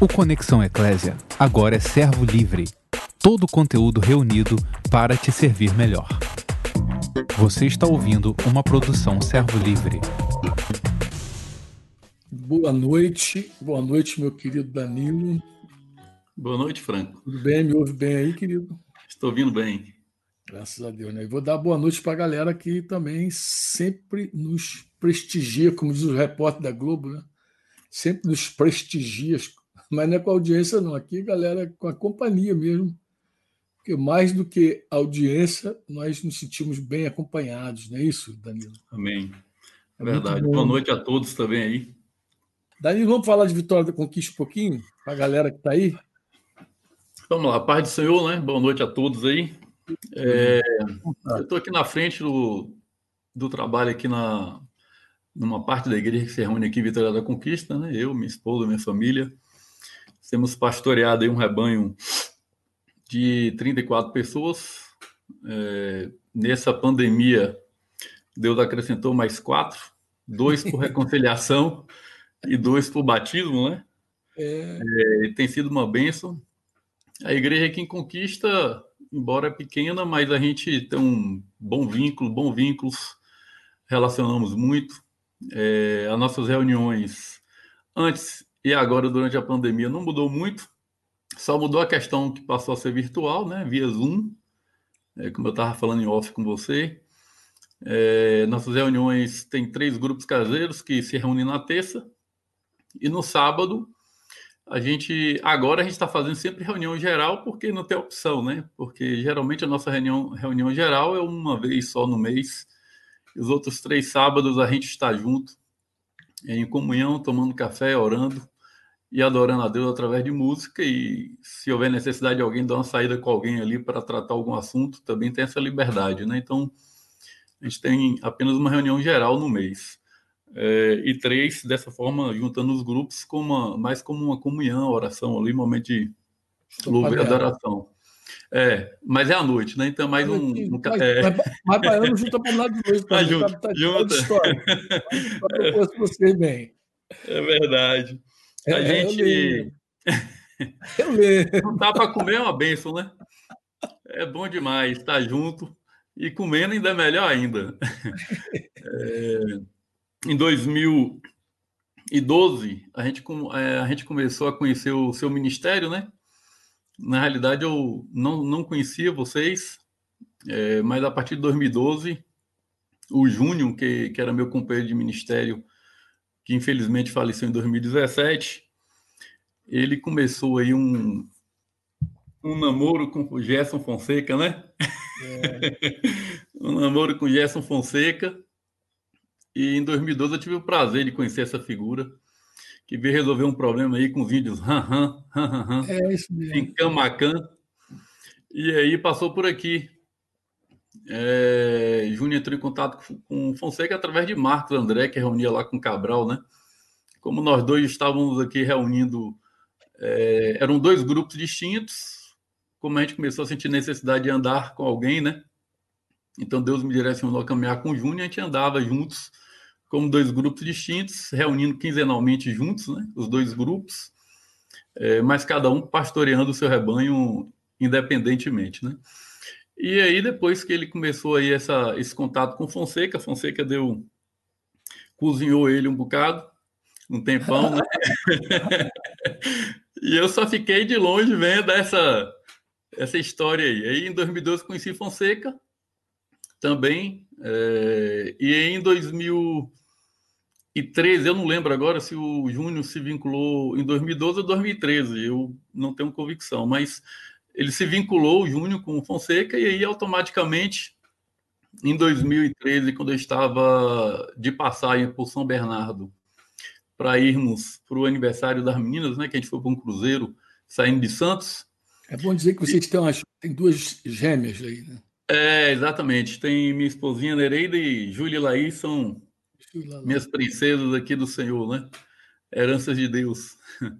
O Conexão Eclésia agora é servo livre. Todo o conteúdo reunido para te servir melhor. Você está ouvindo uma produção servo livre. Boa noite, boa noite, meu querido Danilo. Boa noite, Franco. Tudo bem? Me ouve bem aí, querido? Estou ouvindo bem. Graças a Deus, né? E vou dar boa noite para a galera que também sempre nos prestigia, como diz o repórter da Globo, né? Sempre nos prestigia mas não é com a audiência, não. Aqui, galera, com a companhia mesmo. Porque mais do que audiência, nós nos sentimos bem acompanhados, não é isso, Danilo? Amém. É verdade. Boa noite a todos também aí. Danilo, vamos falar de Vitória da Conquista um pouquinho? Para a galera que está aí? Vamos lá, paz do Senhor, né? Boa noite a todos aí. É, eu estou aqui na frente do, do trabalho aqui na numa parte da igreja que se reúne aqui em Vitória da Conquista, né? Eu, minha esposa, minha família. Temos pastoreado um rebanho de 34 pessoas. É, nessa pandemia, Deus acrescentou mais quatro, dois por reconciliação e dois por batismo, né? É... É, tem sido uma bênção. A igreja aqui em Conquista, embora pequena, mas a gente tem um bom vínculo, bons vínculos, relacionamos muito. É, as nossas reuniões antes e agora durante a pandemia não mudou muito, só mudou a questão que passou a ser virtual, né, via Zoom, é, como eu estava falando em off com você. É, nossas reuniões tem três grupos caseiros que se reúnem na terça e no sábado a gente agora a gente está fazendo sempre reunião geral porque não tem opção, né? Porque geralmente a nossa reunião, reunião geral é uma vez só no mês. Os outros três sábados a gente está junto em comunhão, tomando café, orando e adorando a Deus através de música. E se houver necessidade de alguém dar uma saída com alguém ali para tratar algum assunto, também tem essa liberdade, né? Então, a gente tem apenas uma reunião geral no mês. É, e três, dessa forma, juntando os grupos com uma, mais como uma comunhão, oração ali, momento de louvor e adoração. É, mas é à noite, né? Então, mais um. um mas, é... mas, baiano junta para lado de noite. Tá, junta, tá, tá, junta. História. É. Você bem. É verdade. A é, gente. Eu leio. Não dá para comer é uma benção, né? É bom demais estar junto e comendo ainda é melhor ainda. É, em 2012, a gente, é, a gente começou a conhecer o seu ministério, né? Na realidade, eu não, não conhecia vocês, é, mas a partir de 2012, o Júnior, que, que era meu companheiro de ministério, que infelizmente faleceu em 2017, ele começou aí um, um namoro com o Gerson Fonseca, né? É. um namoro com o Gerson Fonseca. E em 2012 eu tive o prazer de conhecer essa figura que veio resolver um problema aí com os índios Han Han, é isso mesmo. em Camacan. E aí passou por aqui. É, Júnior entrou em contato com Fonseca através de Marcos André, que reunia lá com Cabral, né? Como nós dois estávamos aqui reunindo, é, eram dois grupos distintos, como a gente começou a sentir necessidade de andar com alguém, né? Então Deus me direcionou a caminhar com o Júnior, a gente andava juntos como dois grupos distintos, reunindo quinzenalmente juntos, né, os dois grupos, é, mas cada um pastoreando o seu rebanho independentemente, né? E aí depois que ele começou aí essa, esse contato com Fonseca, Fonseca deu cozinhou ele um bocado, um tempão, né? e eu só fiquei de longe vendo essa essa história aí. Aí em 2012 conheci Fonseca também, é, e em 2000 2013, eu não lembro agora se o Júnior se vinculou em 2012 ou 2013, eu não tenho convicção, mas ele se vinculou, o Júnior, com o Fonseca, e aí automaticamente, em 2013, quando eu estava de passagem por São Bernardo, para irmos para o aniversário das meninas, né, que a gente foi para um cruzeiro saindo de Santos. É bom dizer que vocês e... têm, umas, tem duas gêmeas aí, né? É, exatamente. Tem minha esposinha Nereida e Júlia e Laís são minhas princesas aqui do Senhor, né? Heranças de Deus.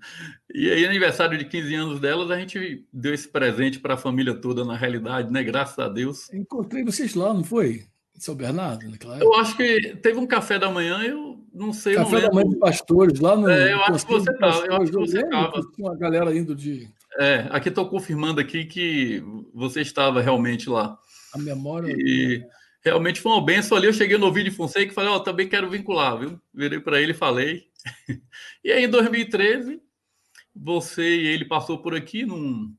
E aí, aniversário de 15 anos delas, a gente deu esse presente para a família toda, na realidade, né? Graças a Deus. Encontrei vocês lá, não foi? Em São Bernardo, naquela Eu acho que teve um café da manhã, eu não sei, Café não da Mãe de Pastores, lá no. É, eu acho que você estava. Eu acho que você estava. Tinha uma galera indo de. É, aqui estou confirmando aqui que você estava realmente lá. A memória. E realmente foi uma benção ali. Eu cheguei no vídeo de Fonseca e falei, ó, oh, também quero vincular, viu? Virei para ele e falei. e aí, em 2013, você e ele passou por aqui num,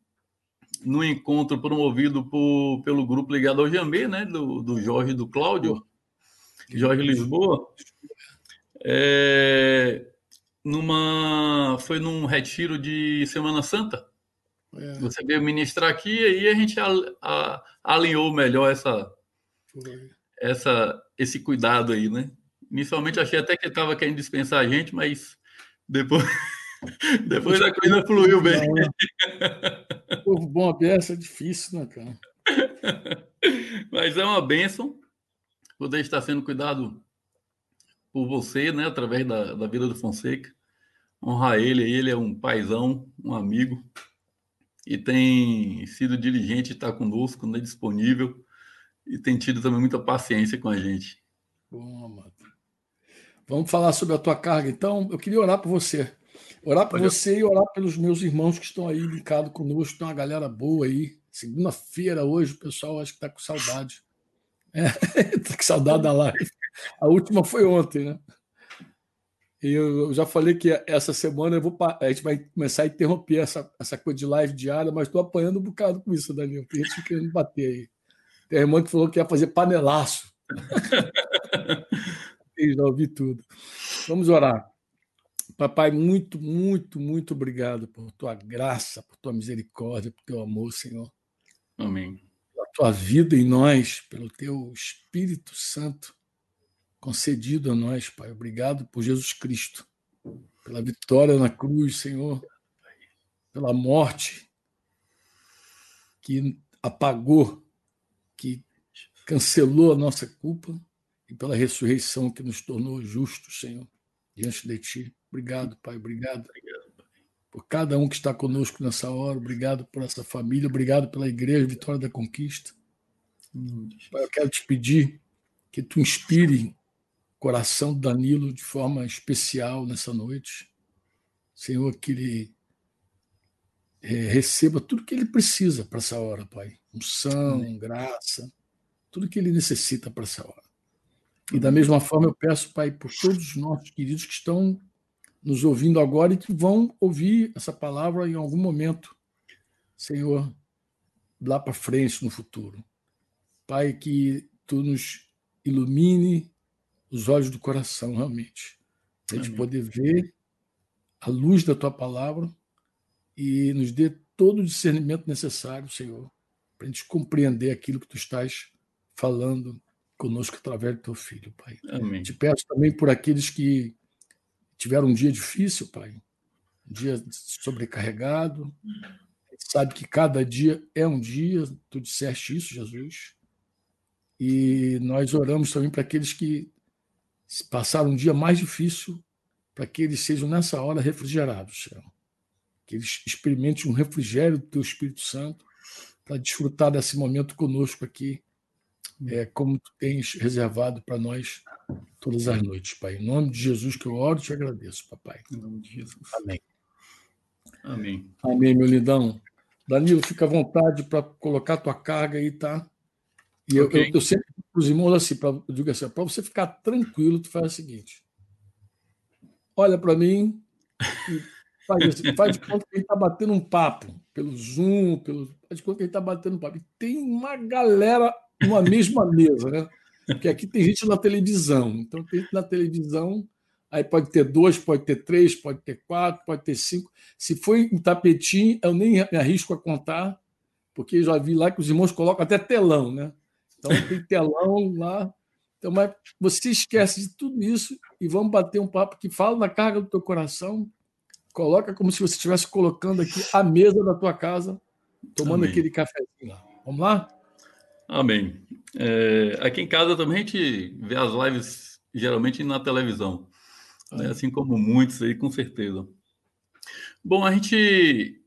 num encontro promovido por, pelo grupo ligado ao Jamê, né? Do, do Jorge e do Cláudio, Jorge Lisboa. É, numa, foi num retiro de Semana Santa. É. Você veio ministrar aqui e aí a gente a, a, alinhou melhor essa, essa, esse cuidado aí, né? Inicialmente achei até que ele estava querendo dispensar a gente, mas depois, depois a coisa fluiu bem. Povo bom aberto é difícil, né, cara? Mas é uma bênção poder estar sendo cuidado por você, né, através da, da vida do Fonseca. Honrar ele, ele é um paizão, um amigo, e tem sido diligente, está conosco, né, disponível, e tem tido também muita paciência com a gente. Bom, amado. Vamos falar sobre a tua carga, então. Eu queria orar por você. Orar por você e orar pelos meus irmãos que estão aí linkados conosco. Tem uma galera boa aí. Segunda-feira hoje, o pessoal acho que está com saudade. É, tá com saudade da live. A última foi ontem, né? E eu já falei que essa semana eu vou, a gente vai começar a interromper essa, essa coisa de live diária, mas estou apanhando um bocado com isso, Danilo. Tem gente querendo bater aí. Tem irmã que falou que ia fazer panelaço. eu já ouvi tudo. Vamos orar. Papai, muito, muito, muito obrigado por tua graça, por tua misericórdia, por teu amor, Senhor. Amém. Pela tua vida em nós, pelo teu Espírito Santo concedido a nós, Pai. Obrigado por Jesus Cristo, pela vitória na cruz, Senhor, pela morte que apagou, que cancelou a nossa culpa e pela ressurreição que nos tornou justos, Senhor, diante de Ti. Obrigado, Pai. Obrigado. Obrigado pai. Por cada um que está conosco nessa hora. Obrigado por essa família. Obrigado pela Igreja Vitória da Conquista. Pai, eu quero te pedir que tu inspire coração do Danilo de forma especial nessa noite. Senhor, que ele é, receba tudo que ele precisa para essa hora, Pai. Unção, graça, tudo que ele necessita para essa hora. E da mesma forma eu peço, Pai, por todos os nossos queridos que estão nos ouvindo agora e que vão ouvir essa palavra em algum momento, Senhor, lá para frente no futuro. Pai, que tu nos ilumine os olhos do coração, realmente. a gente poder ver a luz da tua palavra e nos dê todo o discernimento necessário, Senhor, para a gente compreender aquilo que tu estás falando conosco através do teu filho, Pai. Amém. Te peço também por aqueles que tiveram um dia difícil, Pai, um dia sobrecarregado. Sabe que cada dia é um dia, tu disseste isso, Jesus. E nós oramos também para aqueles que passaram um dia mais difícil, para que eles sejam nessa hora refrigerados, Senhor. Que eles experimentem um refrigério do teu Espírito Santo para desfrutar desse momento conosco aqui, é, como tu tens reservado para nós todas as noites, Pai. Em nome de Jesus que eu oro e te agradeço, papai. Em nome de Jesus. Amém. Amém. Amém, meu lindão. Danilo, fica à vontade para colocar tua carga aí, tá? E okay. eu, eu, sempre os irmãos assim, pra, eu digo assim, para você ficar tranquilo, tu faz o seguinte. Olha para mim e faz, assim, faz de conta que ele está batendo um papo pelo Zoom, pelo, faz de conta que ele está batendo um papo. E tem uma galera numa mesma mesa, né? Porque aqui tem gente na televisão. Então tem gente na televisão, aí pode ter dois, pode ter três, pode ter quatro, pode ter cinco. Se for em tapetinho, eu nem me arrisco a contar, porque já vi lá que os irmãos colocam até telão, né? Então tem telão lá. Então, mas você esquece de tudo isso e vamos bater um papo que fala na carga do teu coração, coloca como se você estivesse colocando aqui a mesa da tua casa, tomando Amém. aquele cafezinho lá. Vamos lá? Amém. É, aqui em casa também a gente vê as lives geralmente na televisão, né? assim como muitos aí, com certeza. Bom, a gente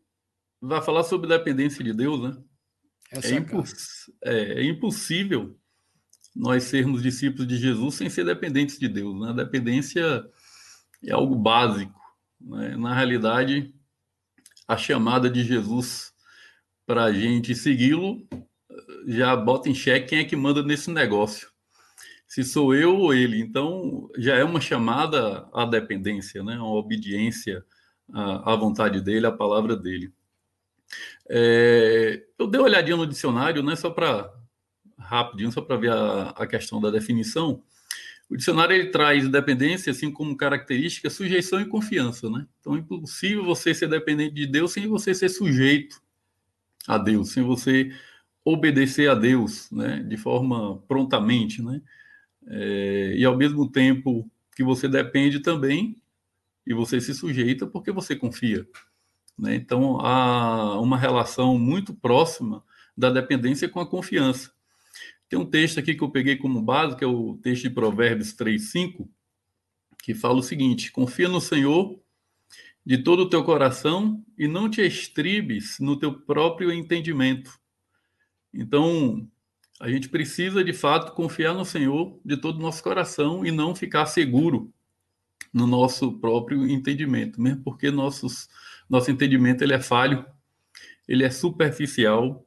vai falar sobre dependência de Deus, né? É, é, imposs... é, é, impossível nós sermos discípulos de Jesus sem ser dependentes de Deus. Né? A dependência é algo básico. Né? Na realidade, a chamada de Jesus para a gente segui-lo já bota em xeque quem é que manda nesse negócio. Se sou eu ou ele. Então, já é uma chamada à dependência, né? uma obediência à, vontade dele, à palavra dele. É, eu dei uma olhadinha no dicionário, né, só para rapidinho, só para ver a, a, questão da definição. O dicionário ele traz dependência assim como característica, sujeição e confiança, né? Então é impossível você ser dependente de Deus sem você ser sujeito a Deus, sem você obedecer a Deus, né, de forma prontamente, né? É, e ao mesmo tempo que você depende também e você se sujeita porque você confia. Né? Então há uma relação muito próxima da dependência com a confiança. Tem um texto aqui que eu peguei como base, que é o texto de Provérbios 3:5, que fala o seguinte: Confia no Senhor de todo o teu coração e não te estribes no teu próprio entendimento. Então, a gente precisa de fato confiar no Senhor de todo o nosso coração e não ficar seguro no nosso próprio entendimento, mesmo porque nossos, nosso entendimento ele é falho, ele é superficial,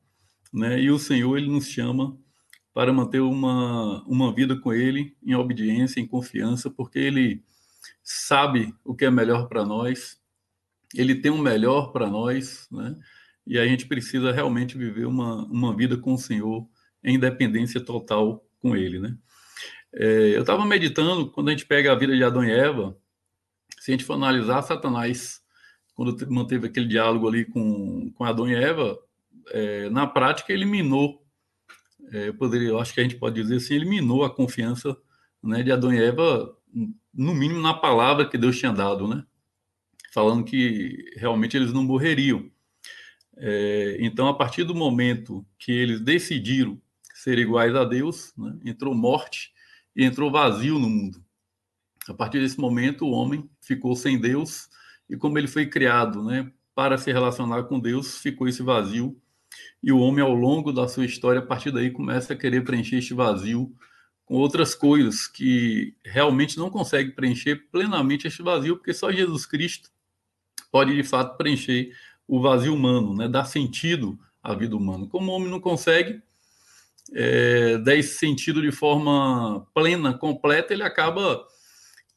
né? E o Senhor ele nos chama para manter uma, uma vida com Ele em obediência, em confiança, porque Ele sabe o que é melhor para nós, Ele tem o melhor para nós, né? E a gente precisa realmente viver uma, uma vida com o Senhor em dependência total com Ele, né? É, eu estava meditando, quando a gente pega a vida de Adão e Eva, se a gente for analisar Satanás, quando manteve aquele diálogo ali com, com Adão e Eva, é, na prática eliminou, é, eu, poderia, eu acho que a gente pode dizer assim, eliminou a confiança né, de Adão e Eva, no mínimo na palavra que Deus tinha dado, né? Falando que realmente eles não morreriam. É, então, a partir do momento que eles decidiram ser iguais a Deus, né, entrou morte e entrou vazio no mundo. A partir desse momento, o homem ficou sem Deus e, como ele foi criado né, para se relacionar com Deus, ficou esse vazio. E o homem, ao longo da sua história, a partir daí, começa a querer preencher este vazio com outras coisas que realmente não consegue preencher plenamente este vazio, porque só Jesus Cristo pode de fato preencher o vazio humano, né? dar sentido à vida humana. Como o homem não consegue é, dar esse sentido de forma plena, completa, ele acaba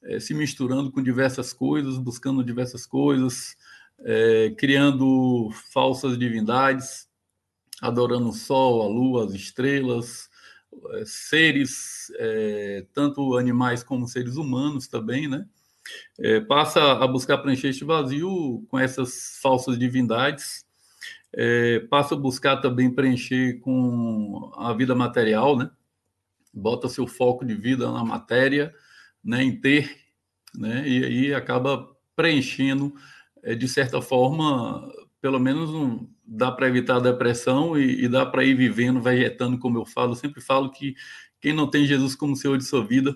é, se misturando com diversas coisas, buscando diversas coisas, é, criando falsas divindades, adorando o sol, a lua, as estrelas, é, seres, é, tanto animais como seres humanos também, né? É, passa a buscar preencher este vazio com essas falsas divindades, é, passa a buscar também preencher com a vida material, né? Bota seu foco de vida na matéria, né? Em ter, né? E aí acaba preenchendo, é, de certa forma, pelo menos um, dá para evitar a depressão e, e dá para ir vivendo, vegetando, como eu falo. Eu sempre falo que quem não tem Jesus como Senhor de sua vida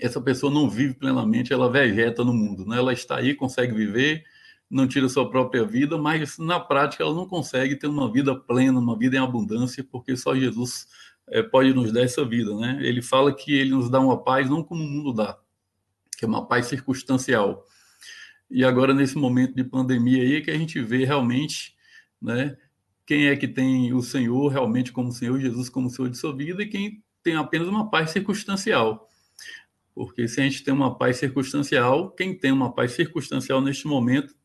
essa pessoa não vive plenamente, ela vegeta no mundo, né? Ela está aí, consegue viver, não tira sua própria vida, mas na prática ela não consegue ter uma vida plena, uma vida em abundância, porque só Jesus é, pode nos dar essa vida, né? Ele fala que ele nos dá uma paz não como o mundo dá, que é uma paz circunstancial. E agora nesse momento de pandemia aí é que a gente vê realmente, né? Quem é que tem o Senhor realmente como Senhor, Jesus como Senhor de sua vida e quem tem apenas uma paz circunstancial. Porque se a gente tem uma paz circunstancial, quem tem uma paz circunstancial neste momento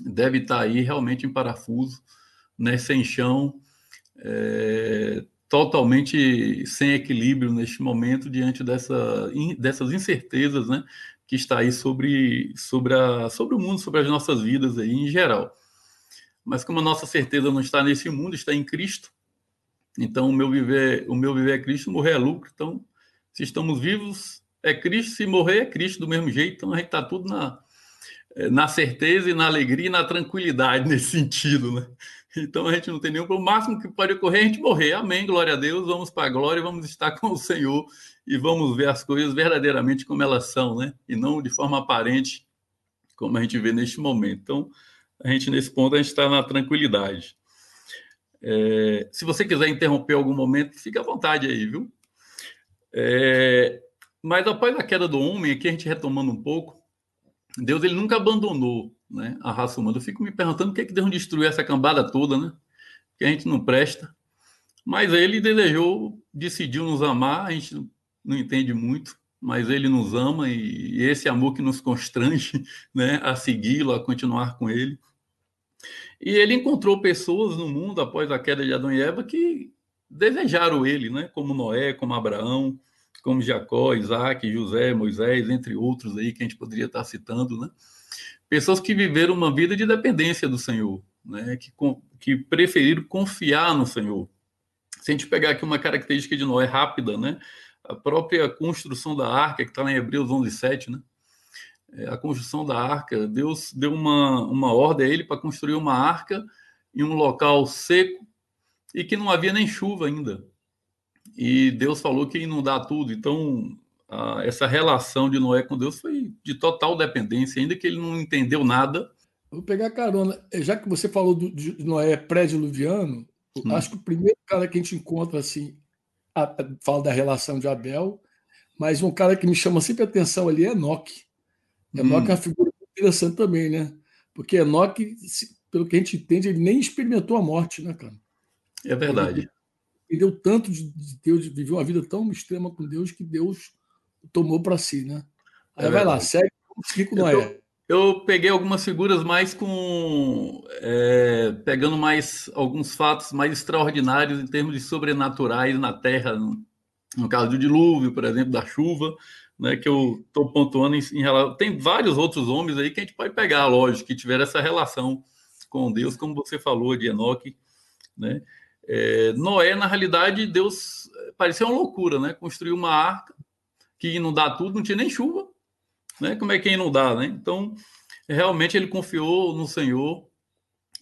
deve estar aí realmente em parafuso, né, sem chão, é, totalmente sem equilíbrio neste momento diante dessa, dessas incertezas, né, que está aí sobre, sobre, a, sobre o mundo, sobre as nossas vidas aí em geral. Mas como a nossa certeza não está nesse mundo, está em Cristo, então o meu viver, o meu viver é Cristo, morrer é lucro. Então, se estamos vivos, é Cristo, se morrer é Cristo do mesmo jeito, então a gente está tudo na, é, na certeza e na alegria e na tranquilidade nesse sentido, né? Então a gente não tem nenhum. O máximo que pode ocorrer é a gente morrer. Amém, glória a Deus. Vamos para a glória, vamos estar com o Senhor e vamos ver as coisas verdadeiramente como elas são, né? E não de forma aparente, como a gente vê neste momento. Então, a gente, nesse ponto, a gente está na tranquilidade. É, se você quiser interromper algum momento, fique à vontade aí, viu? É, mas após a queda do homem, aqui a gente retomando um pouco, Deus ele nunca abandonou né, a raça humana. Eu fico me perguntando por que, que Deus destruiu essa cambada toda, né? Que a gente não presta. Mas ele desejou, decidiu nos amar, a gente não entende muito, mas ele nos ama e esse amor que nos constrange né, a segui-lo, a continuar com ele. E ele encontrou pessoas no mundo após a queda de Adão e Eva que desejaram ele, né, como Noé, como Abraão, como Jacó, Isaac, José, Moisés, entre outros aí que a gente poderia estar citando, né? Pessoas que viveram uma vida de dependência do Senhor, né? Que, que preferiram confiar no Senhor. Se a gente pegar aqui uma característica de Noé rápida, né? A própria construção da arca, que está lá em Hebreus 11, 7, né? É, a construção da arca, Deus deu uma, uma ordem a ele para construir uma arca em um local seco e que não havia nem chuva ainda e Deus falou que ia inundar tudo. Então, a, essa relação de Noé com Deus foi de total dependência, ainda que ele não entendeu nada. Vou pegar carona. É, já que você falou do, de Noé pré-diluviano, hum. acho que o primeiro cara que a gente encontra assim, a, a, fala da relação de Abel, mas um cara que me chama sempre a atenção ali é Enoque. Enoque hum. é uma figura interessante também, né? Porque Enoque, pelo que a gente entende, ele nem experimentou a morte, né, cara? É verdade. Ele, deu tanto de Deus, viveu uma vida tão extrema com Deus que Deus tomou para si, né? Aí é vai lá, segue, explica o Noé. Eu peguei algumas figuras mais com. É, pegando mais alguns fatos mais extraordinários em termos de sobrenaturais na Terra, no, no caso do dilúvio, por exemplo, da chuva, né, que eu estou pontuando em, em relação. Tem vários outros homens aí que a gente pode pegar, lógico, que tiveram essa relação com Deus, como você falou de Enoque, né? É, Noé, na realidade, Deus é, parecia uma loucura, né? Construiu uma arca que inundar tudo, não tinha nem chuva, né? Como é que inundar, né? Então, realmente ele confiou no Senhor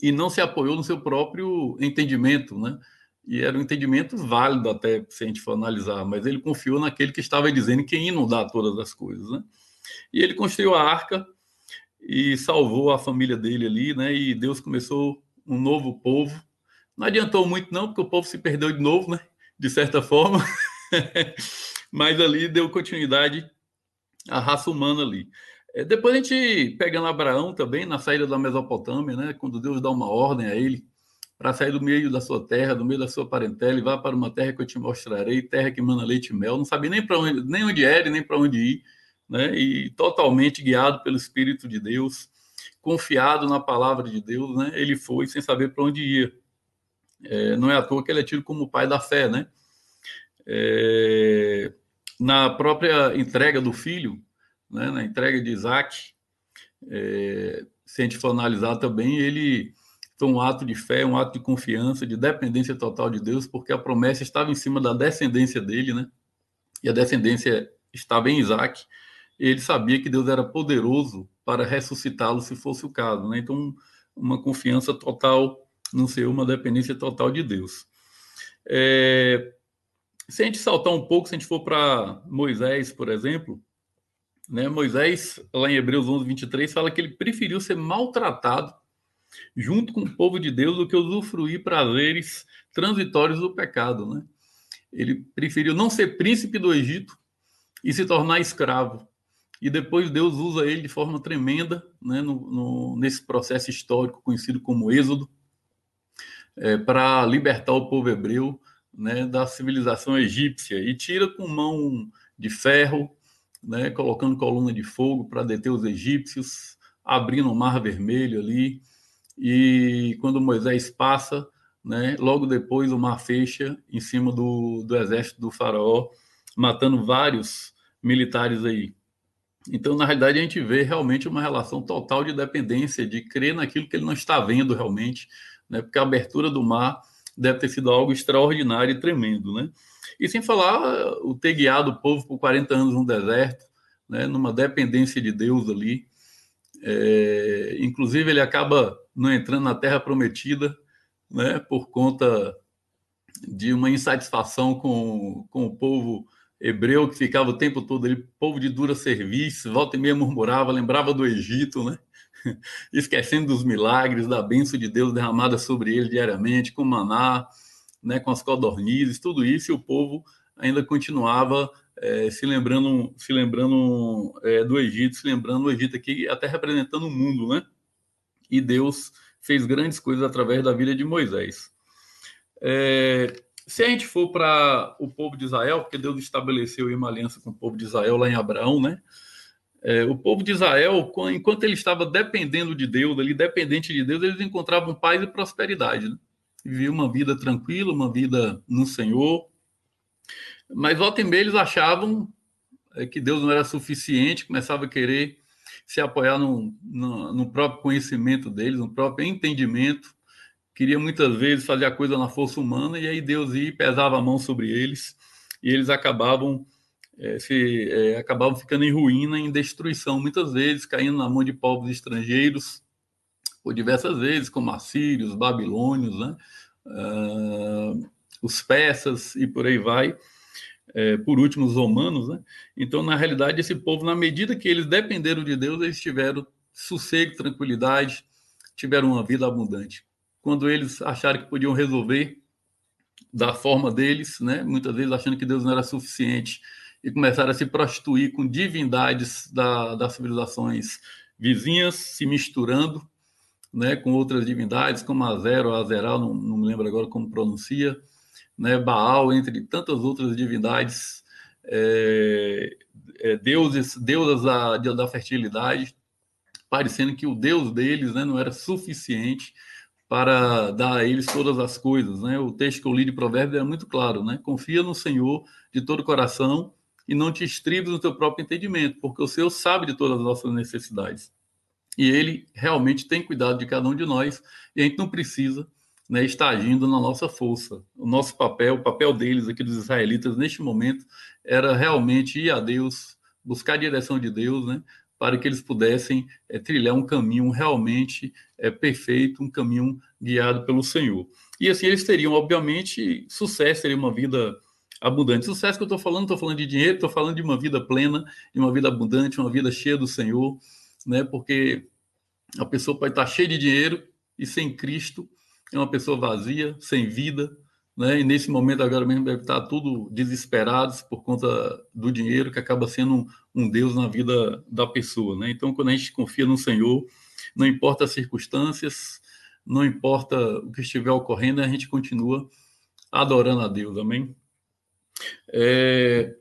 e não se apoiou no seu próprio entendimento, né? E era um entendimento válido até se a gente for analisar, mas ele confiou naquele que estava dizendo que ia inundar todas as coisas, né? E ele construiu a arca e salvou a família dele ali, né? E Deus começou um novo povo não adiantou muito, não, porque o povo se perdeu de novo, né? De certa forma. Mas ali deu continuidade à raça humana ali. É, depois a gente, pegando Abraão também, na saída da Mesopotâmia, né? Quando Deus dá uma ordem a ele para sair do meio da sua terra, do meio da sua parentela, e vá para uma terra que eu te mostrarei, terra que manda leite e mel. Não sabia nem para onde, nem onde era, nem para onde ir, né? E totalmente guiado pelo Espírito de Deus, confiado na palavra de Deus, né? Ele foi sem saber para onde ia. É, não é à toa que ele é tido como o pai da fé, né? É, na própria entrega do filho, né, na entrega de Isaac, é, se a gente for analisar também, ele foi um ato de fé, um ato de confiança, de dependência total de Deus, porque a promessa estava em cima da descendência dele, né? E a descendência estava em Isaac. Ele sabia que Deus era poderoso para ressuscitá-lo se fosse o caso, né? Então, uma confiança total não ser uma dependência total de Deus. É, se a gente saltar um pouco, se a gente for para Moisés, por exemplo, né, Moisés, lá em Hebreus 11, 23, fala que ele preferiu ser maltratado junto com o povo de Deus do que usufruir prazeres transitórios do pecado. Né? Ele preferiu não ser príncipe do Egito e se tornar escravo. E depois Deus usa ele de forma tremenda né, no, no, nesse processo histórico conhecido como Êxodo é, para libertar o povo hebreu né, da civilização egípcia e tira com mão de ferro, né, colocando coluna de fogo para deter os egípcios, abrindo o Mar Vermelho ali. E quando Moisés passa, né, logo depois o mar fecha em cima do, do exército do faraó, matando vários militares aí. Então, na realidade, a gente vê realmente uma relação total de dependência, de crer naquilo que ele não está vendo realmente, né? Porque a abertura do mar deve ter sido algo extraordinário e tremendo, né? E sem falar o ter guiado o povo por 40 anos no deserto, né? Numa dependência de Deus ali. É, inclusive, ele acaba não entrando na Terra Prometida, né? Por conta de uma insatisfação com, com o povo hebreu que ficava o tempo todo ali, povo de dura serviço, volta e meia murmurava, lembrava do Egito, né? esquecendo dos milagres, da bênção de Deus derramada sobre ele diariamente, com maná, né, com as codornizes, tudo isso, e o povo ainda continuava é, se lembrando, se lembrando é, do Egito, se lembrando do Egito aqui, até representando o mundo, né? E Deus fez grandes coisas através da vida de Moisés. É, se a gente for para o povo de Israel, porque Deus estabeleceu uma aliança com o povo de Israel lá em Abraão, né? É, o povo de Israel, enquanto ele estava dependendo de Deus, ali dependente de Deus, eles encontravam paz e prosperidade. Né? Viviam uma vida tranquila, uma vida no Senhor. Mas volta e meia eles achavam é, que Deus não era suficiente, começava a querer se apoiar no, no, no próprio conhecimento deles, no próprio entendimento. Queria muitas vezes fazer a coisa na força humana, e aí Deus ia pesava a mão sobre eles, e eles acabavam é, se, é, acabavam ficando em ruína, em destruição, muitas vezes caindo na mão de povos estrangeiros, por diversas vezes, como assírios, babilônios, né? Uh, os persas e por aí vai, é, por último os romanos. Né? Então, na realidade, esse povo, na medida que eles dependeram de Deus, eles tiveram sossego, tranquilidade, tiveram uma vida abundante. Quando eles acharam que podiam resolver da forma deles, né? muitas vezes achando que Deus não era suficiente, e começaram a se prostituir com divindades da, das civilizações vizinhas, se misturando né, com outras divindades, como Azero, Azeral, não, não me lembro agora como pronuncia, né, Baal, entre tantas outras divindades, é, é, deuses, deusas da, da fertilidade, parecendo que o Deus deles né, não era suficiente para dar a eles todas as coisas. Né? O texto que eu li de Provérbios é muito claro, né? confia no Senhor de todo o coração e não te estribes no teu próprio entendimento, porque o Senhor sabe de todas as nossas necessidades. E Ele realmente tem cuidado de cada um de nós, e a gente não precisa né, estar agindo na nossa força. O nosso papel, o papel deles aqui dos israelitas neste momento, era realmente ir a Deus, buscar a direção de Deus, né, para que eles pudessem é, trilhar um caminho realmente é, perfeito, um caminho guiado pelo Senhor. E assim eles teriam, obviamente, sucesso, teriam uma vida abundante. Sucesso que eu estou falando, estou falando de dinheiro, estou falando de uma vida plena, de uma vida abundante, uma vida cheia do Senhor, né? Porque a pessoa pode estar cheia de dinheiro e sem Cristo é uma pessoa vazia, sem vida, né? E nesse momento agora mesmo deve estar tudo desesperados por conta do dinheiro que acaba sendo um, um Deus na vida da pessoa, né? Então quando a gente confia no Senhor, não importa as circunstâncias, não importa o que estiver ocorrendo, a gente continua adorando a Deus, amém? É,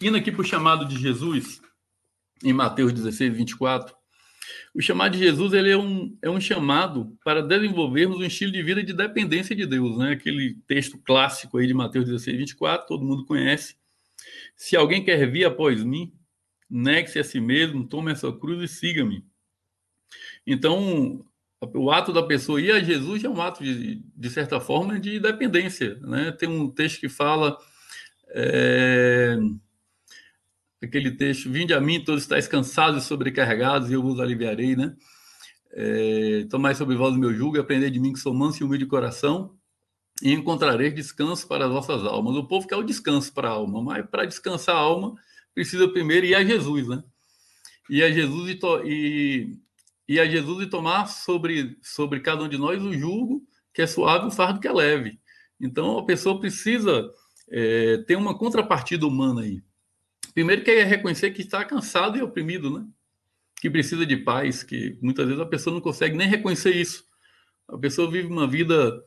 indo aqui para o chamado de Jesus, em Mateus 16, 24, o chamado de Jesus ele é, um, é um chamado para desenvolvermos um estilo de vida de dependência de Deus, né? Aquele texto clássico aí de Mateus 16, 24, todo mundo conhece. Se alguém quer vir após mim, negue-se a si mesmo, tome a sua cruz e siga-me. Então, o ato da pessoa ir a Jesus é um ato, de, de certa forma, de dependência. Né? Tem um texto que fala. É, aquele texto: Vinde a mim, todos estáis cansados e sobrecarregados, e eu vos aliviarei. Né? É, Tomai sobre vós o meu jugo e aprendei de mim, que sou manso e humilde de coração, e encontrareis descanso para as vossas almas. O povo quer o descanso para a alma, mas para descansar a alma, precisa primeiro ir a Jesus. Né? Ir a Jesus e, e e a Jesus e tomar sobre, sobre cada um de nós o jugo que é suave, o fardo que é leve. Então, a pessoa precisa é, ter uma contrapartida humana aí. Primeiro que é reconhecer que está cansado e oprimido, né? Que precisa de paz, que muitas vezes a pessoa não consegue nem reconhecer isso. A pessoa vive uma vida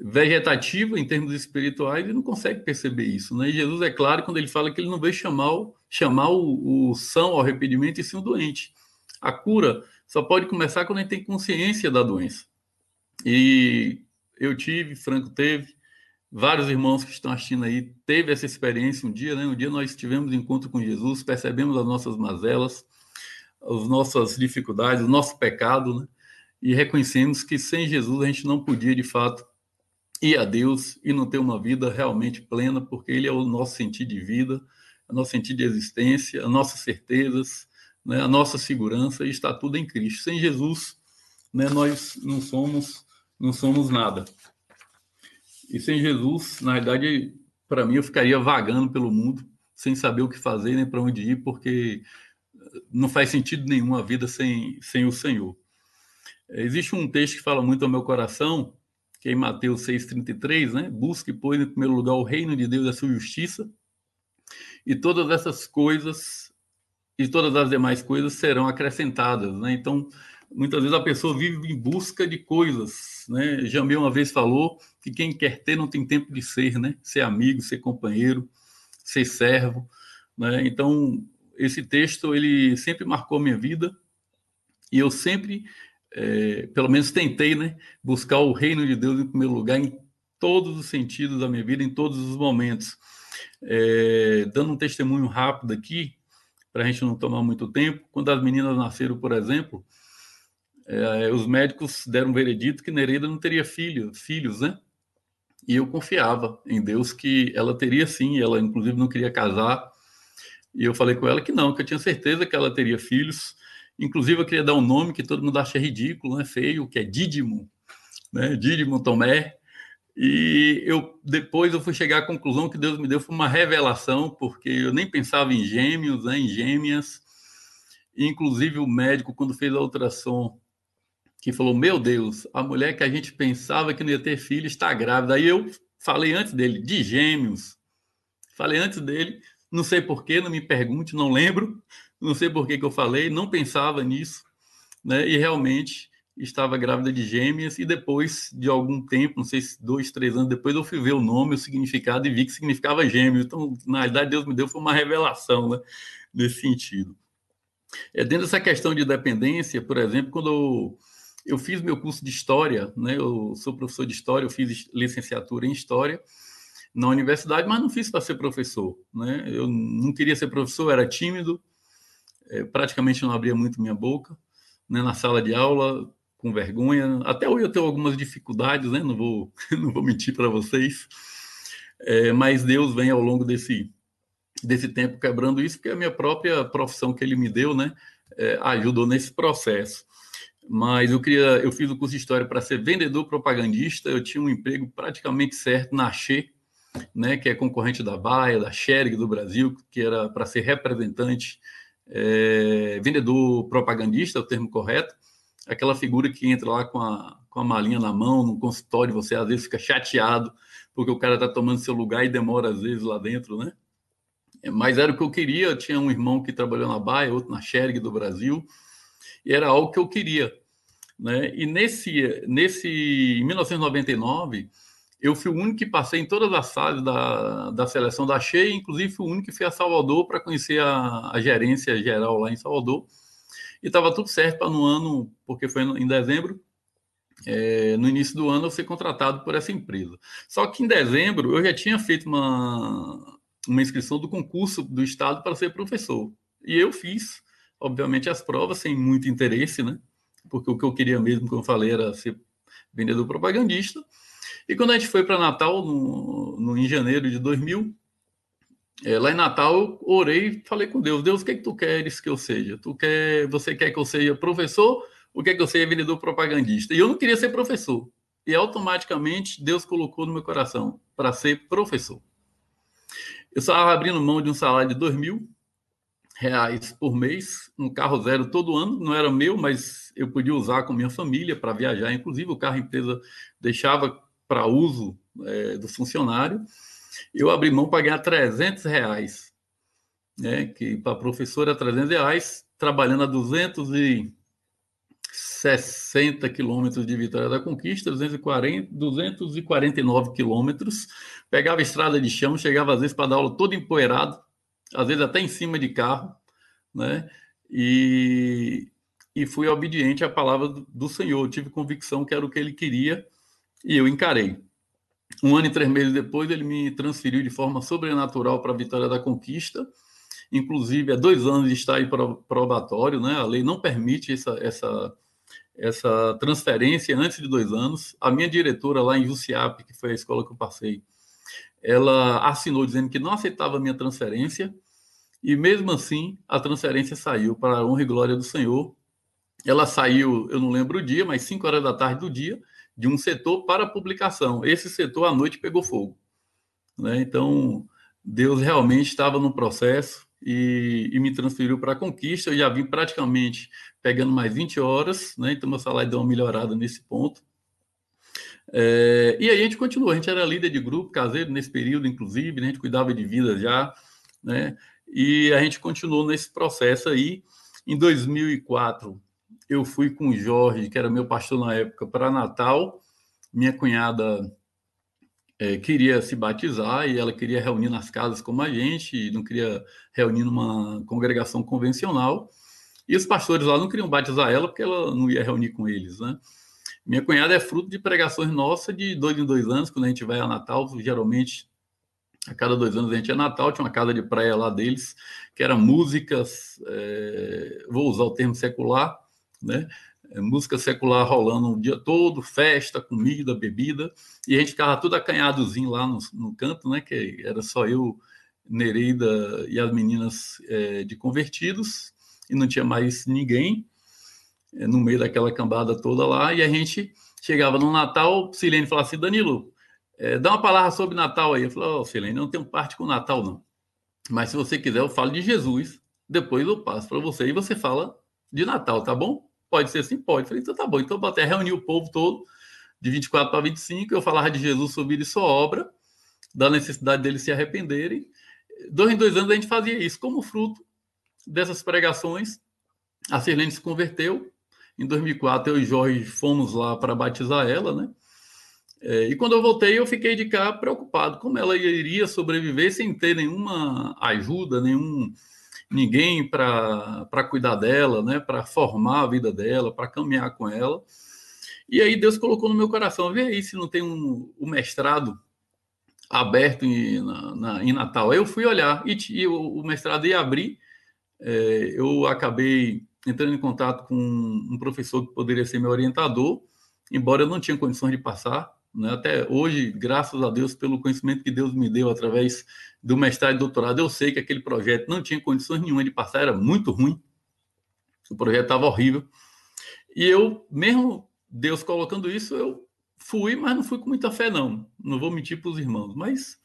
vegetativa em termos espirituais e não consegue perceber isso, né? E Jesus é claro quando ele fala que ele não veio chamar, chamar o, o são ao arrependimento e sim o doente. A cura só pode começar quando a gente tem consciência da doença. E eu tive, Franco teve, vários irmãos que estão assistindo aí teve essa experiência um dia, né? Um dia nós tivemos encontro com Jesus, percebemos as nossas mazelas, as nossas dificuldades, o nosso pecado, né? E reconhecemos que sem Jesus a gente não podia de fato ir a Deus e não ter uma vida realmente plena, porque Ele é o nosso sentido de vida, o nosso sentido de existência, as nossas certezas, né, a nossa segurança está tudo em Cristo. Sem Jesus, né, nós não somos, não somos nada. E sem Jesus, na verdade, para mim, eu ficaria vagando pelo mundo, sem saber o que fazer nem para onde ir, porque não faz sentido nenhum a vida sem, sem o Senhor. Existe um texto que fala muito ao meu coração, que é em Mateus 6,33, né? Busque, pois, em primeiro lugar o reino de Deus e a sua justiça, e todas essas coisas e todas as demais coisas serão acrescentadas, né? Então, muitas vezes a pessoa vive em busca de coisas, né? Jamil uma vez falou que quem quer ter não tem tempo de ser, né? Ser amigo, ser companheiro, ser servo, né? Então, esse texto ele sempre marcou minha vida e eu sempre, é, pelo menos tentei, né? Buscar o reino de Deus em primeiro lugar em todos os sentidos da minha vida, em todos os momentos. É, dando um testemunho rápido aqui, para a gente não tomar muito tempo, quando as meninas nasceram, por exemplo, é, os médicos deram um veredito que Nereida não teria filho, filhos, né? E eu confiava em Deus que ela teria sim, ela inclusive não queria casar. E eu falei com ela que não, que eu tinha certeza que ela teria filhos. Inclusive eu queria dar um nome que todo mundo acha ridículo, né, feio, que é Dídimo, né? Dídimo Tomé. E eu depois eu fui chegar à conclusão que Deus me deu foi uma revelação, porque eu nem pensava em gêmeos, né, em gêmeas. Inclusive o médico quando fez a ultrassom que falou: Meu Deus, a mulher que a gente pensava que não ia ter filho está grávida. Aí eu falei antes dele, de gêmeos. Falei antes dele, não sei porquê, não me pergunte, não lembro, não sei por que eu falei, não pensava nisso, né? E realmente estava grávida de gêmeas. E depois de algum tempo, não sei se dois, três anos depois, eu fui ver o nome, o significado e vi que significava gêmeos. Então, na realidade, Deus me deu foi uma revelação, né? Nesse sentido. É, dentro dessa questão de dependência, por exemplo, quando eu eu fiz meu curso de História, né? eu sou professor de História, eu fiz licenciatura em História na universidade, mas não fiz para ser professor. Né? Eu não queria ser professor, era tímido, é, praticamente não abria muito minha boca né? na sala de aula, com vergonha. Até hoje eu tenho algumas dificuldades, né? não, vou, não vou mentir para vocês, é, mas Deus vem ao longo desse, desse tempo quebrando isso, porque a minha própria profissão que Ele me deu né? É, ajudou nesse processo mas eu queria, eu fiz o curso de história para ser vendedor propagandista. Eu tinha um emprego praticamente certo na Che, né, que é concorrente da Baia, da Xerig do Brasil, que era para ser representante, é, vendedor propagandista, é o termo correto. Aquela figura que entra lá com a, com a malinha na mão, no consultório, você às vezes fica chateado porque o cara está tomando seu lugar e demora às vezes lá dentro, né? Mas era o que eu queria. Eu tinha um irmão que trabalhou na Baia, outro na Xerig do Brasil e era algo que eu queria. Né? E nesse, nesse, em 1999, eu fui o único que passei em todas as salas da, da seleção da Cheia, inclusive fui o único que fui a Salvador para conhecer a, a gerência geral lá em Salvador. E estava tudo certo para no ano, porque foi em dezembro, é, no início do ano eu ser contratado por essa empresa. Só que em dezembro eu já tinha feito uma, uma inscrição do concurso do Estado para ser professor. E eu fiz obviamente, as provas sem muito interesse, né? Porque o que eu queria mesmo, como eu falei, era ser vendedor propagandista. E quando a gente foi para Natal, no, no, em janeiro de 2000, é, lá em Natal, eu orei falei com Deus: Deus, o que, é que tu queres que eu seja? Tu quer, você quer que eu seja professor ou quer que eu seja vendedor propagandista? E eu não queria ser professor. E automaticamente Deus colocou no meu coração para ser professor. Eu estava abrindo mão de um salário de 2 mil reais por mês, um carro zero todo ano, não era meu, mas eu podia usar com minha família para viajar, inclusive o carro a empresa deixava para uso é, do funcionário. Eu abri mão para ganhar 300 reais, né, que para professor é 300 reais, trabalhando a 260 quilômetros de Vitória da Conquista, 240, 249 quilômetros, pegava estrada de chão, chegava às vezes para dar aula todo empoeirado, às vezes até em cima de carro, né? E, e fui obediente à palavra do Senhor. tive convicção que era o que ele queria e eu encarei. Um ano e três meses depois, ele me transferiu de forma sobrenatural para a Vitória da Conquista. Inclusive, há dois anos de estar aí probatório, né? A lei não permite essa, essa, essa transferência antes de dois anos. A minha diretora lá em Jussiap, que foi a escola que eu passei, ela assinou dizendo que não aceitava a minha transferência e mesmo assim, a transferência saiu para a honra e glória do Senhor. Ela saiu, eu não lembro o dia, mas 5 horas da tarde do dia, de um setor para publicação. Esse setor à noite pegou fogo. Né? Então, Deus realmente estava no processo e, e, me transferiu para a conquista. Eu já vim praticamente pegando mais 20 horas, né? então meu salário deu uma melhorada nesse ponto. É, e aí a gente continuou, a gente era líder de grupo caseiro nesse período, inclusive, né? a gente cuidava de vida já né? E a gente continuou nesse processo aí. Em 2004, eu fui com o Jorge, que era meu pastor na época, para Natal. Minha cunhada é, queria se batizar e ela queria reunir nas casas como a gente, não queria reunir numa congregação convencional. E os pastores lá não queriam batizar ela porque ela não ia reunir com eles, né? Minha cunhada é fruto de pregações nossas de dois em dois anos, quando a gente vai a Natal, geralmente a cada dois anos a gente é Natal, tinha uma casa de praia lá deles, que era músicas, é, vou usar o termo secular, né? É, música secular rolando o dia todo, festa, comida, bebida, e a gente ficava tudo acanhadozinho lá no, no canto, né? Que era só eu, Nereida e as meninas é, de convertidos, e não tinha mais ninguém é, no meio daquela cambada toda lá, e a gente chegava no Natal, Silene falava assim, Danilo, é, dá uma palavra sobre Natal aí. Eu falei, oh, Silene, não tenho parte com Natal, não. Mas se você quiser, eu falo de Jesus, depois eu passo para você, e você fala de Natal, tá bom? Pode ser assim? Pode. Falei, então tá bom. Então até reunir o povo todo, de 24 para 25, eu falava de Jesus, subir e sua obra, da necessidade deles se arrependerem. Dois em dois anos a gente fazia isso. Como fruto dessas pregações, a Sirlene se converteu. Em 2004, eu e Jorge fomos lá para batizar ela, né? É, e quando eu voltei, eu fiquei de cá preocupado como ela iria sobreviver sem ter nenhuma ajuda, nenhum ninguém para cuidar dela, né, para formar a vida dela, para caminhar com ela. E aí Deus colocou no meu coração, vê aí se não tem um, um mestrado aberto em, na, na, em Natal. Aí eu fui olhar e, e o, o, mestrado ia abrir. É, eu acabei entrando em contato com um professor que poderia ser meu orientador, embora eu não tinha condições de passar. Né? Até hoje, graças a Deus, pelo conhecimento que Deus me deu através do mestrado e doutorado, eu sei que aquele projeto não tinha condições nenhuma de passar, era muito ruim. O projeto estava horrível. E eu, mesmo Deus colocando isso, eu fui, mas não fui com muita fé, não. Não vou mentir para os irmãos. Mas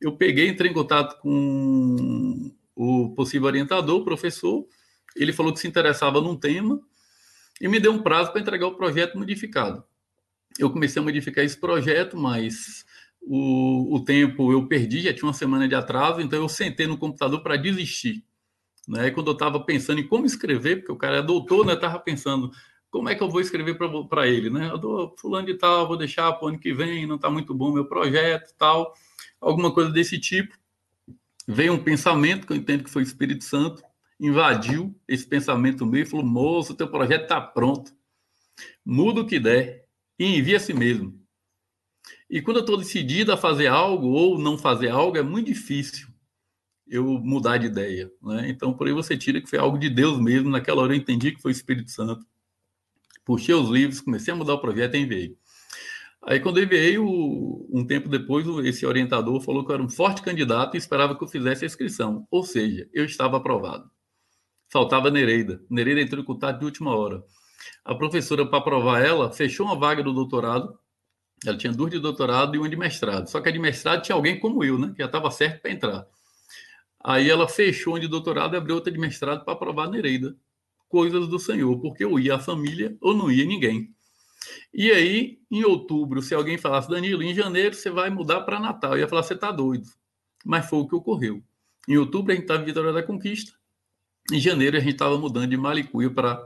eu peguei, entrei em contato com o possível orientador, o professor. Ele falou que se interessava num tema e me deu um prazo para entregar o projeto modificado eu comecei a modificar esse projeto, mas o, o tempo eu perdi, já tinha uma semana de atraso, então eu sentei no computador para desistir. Né? E quando eu estava pensando em como escrever, porque o cara é doutor, né? Estava pensando como é que eu vou escrever para ele, né? Eu dou fulano de tal, vou deixar para o ano que vem, não está muito bom meu projeto, tal, alguma coisa desse tipo. Veio um pensamento que eu entendo que foi o Espírito Santo, invadiu esse pensamento meu e falou: moço, teu projeto está pronto, muda o que der, e envia a si mesmo. E quando eu estou decidido a fazer algo ou não fazer algo, é muito difícil eu mudar de ideia. Né? Então, por aí você tira que foi algo de Deus mesmo. Naquela hora eu entendi que foi o Espírito Santo. Puxei os livros, comecei a mudar o projeto e enviei. Aí, quando eu enviei, um tempo depois, esse orientador falou que eu era um forte candidato e esperava que eu fizesse a inscrição. Ou seja, eu estava aprovado. Faltava Nereida. Nereida entrou em contato de última hora. A professora, para aprovar ela, fechou uma vaga do doutorado. Ela tinha duas de doutorado e uma de mestrado. Só que a de mestrado tinha alguém como eu, né? Que já estava certo para entrar. Aí ela fechou uma de doutorado e abriu outra de mestrado para aprovar a Nereida. Coisas do Senhor, porque ou ia a família ou não ia ninguém. E aí, em outubro, se alguém falasse, Danilo, em janeiro você vai mudar para Natal, eu ia falar, você está doido. Mas foi o que ocorreu. Em outubro a gente estava em Vitória da Conquista. Em janeiro a gente estava mudando de Malicuia para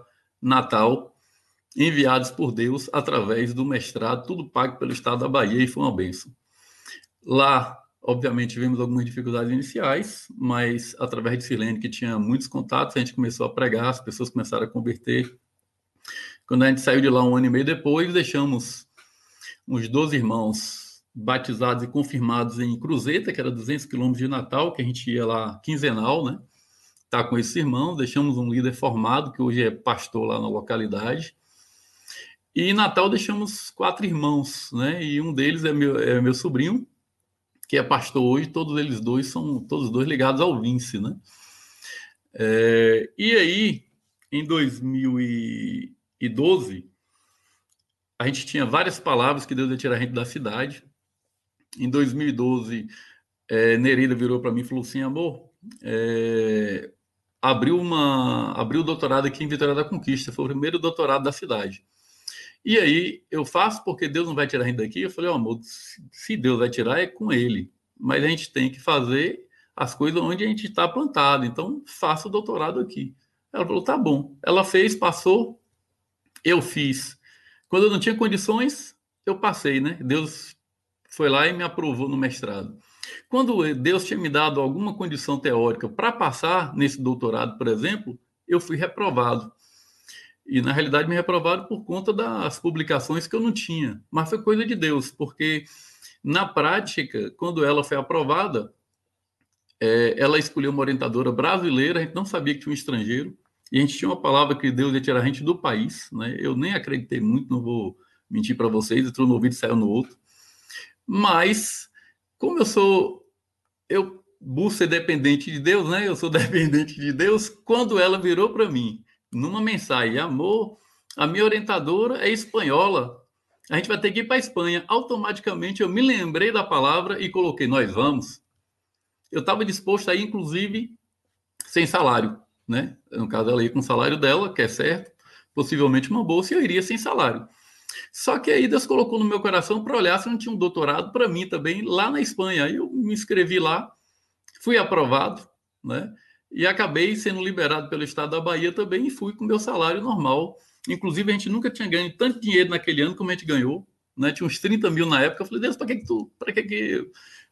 Natal, enviados por Deus através do mestrado, tudo pago pelo Estado da Bahia e foi uma benção. Lá, obviamente, tivemos algumas dificuldades iniciais, mas através de Silene, que tinha muitos contatos, a gente começou a pregar, as pessoas começaram a converter. Quando a gente saiu de lá um ano e meio depois, deixamos uns 12 irmãos batizados e confirmados em Cruzeta, que era 200 quilômetros de Natal, que a gente ia lá quinzenal, né? Está com esse irmão, deixamos um líder formado, que hoje é pastor lá na localidade. E em Natal deixamos quatro irmãos, né? E um deles é meu, é meu sobrinho, que é pastor hoje, todos eles dois são todos dois ligados ao Vince, né? É, e aí, em 2012, a gente tinha várias palavras que Deus ia tirar a gente da cidade. Em 2012, é, Nereida virou para mim e falou assim: amor, é, abriu uma abriu o doutorado aqui em Vitória da Conquista, foi o primeiro doutorado da cidade. E aí eu faço porque Deus não vai tirar a gente daqui. Eu falei, oh, amor, se Deus vai tirar é com ele, mas a gente tem que fazer as coisas onde a gente está plantado. Então, faça o doutorado aqui. Ela falou: tá bom. Ela fez, passou, eu fiz. Quando eu não tinha condições, eu passei, né? Deus foi lá e me aprovou no mestrado. Quando Deus tinha me dado alguma condição teórica para passar nesse doutorado, por exemplo, eu fui reprovado. E, na realidade, me reprovaram por conta das publicações que eu não tinha. Mas foi coisa de Deus, porque, na prática, quando ela foi aprovada, é, ela escolheu uma orientadora brasileira, a gente não sabia que tinha um estrangeiro, e a gente tinha uma palavra que Deus ia tirar a gente do país. Né? Eu nem acreditei muito, não vou mentir para vocês, entrou no ouvido e saiu no outro. Mas, como eu sou. Eu busco ser dependente de Deus, né? Eu sou dependente de Deus. Quando ela virou para mim numa mensagem, amor, a minha orientadora é espanhola. A gente vai ter que ir para a Espanha. Automaticamente eu me lembrei da palavra e coloquei, nós vamos. Eu estava disposto a ir, inclusive, sem salário, né? No caso, ela ia com o salário dela, que é certo, possivelmente uma bolsa, e eu iria sem salário. Só que aí Deus colocou no meu coração para olhar se não tinha um doutorado para mim também lá na Espanha. Aí eu me inscrevi lá, fui aprovado, né? e acabei sendo liberado pelo estado da Bahia também e fui com meu salário normal. Inclusive, a gente nunca tinha ganho tanto dinheiro naquele ano como a gente ganhou. Né? Tinha uns 30 mil na época. Eu falei, Deus, para que, que tu. Para que, que,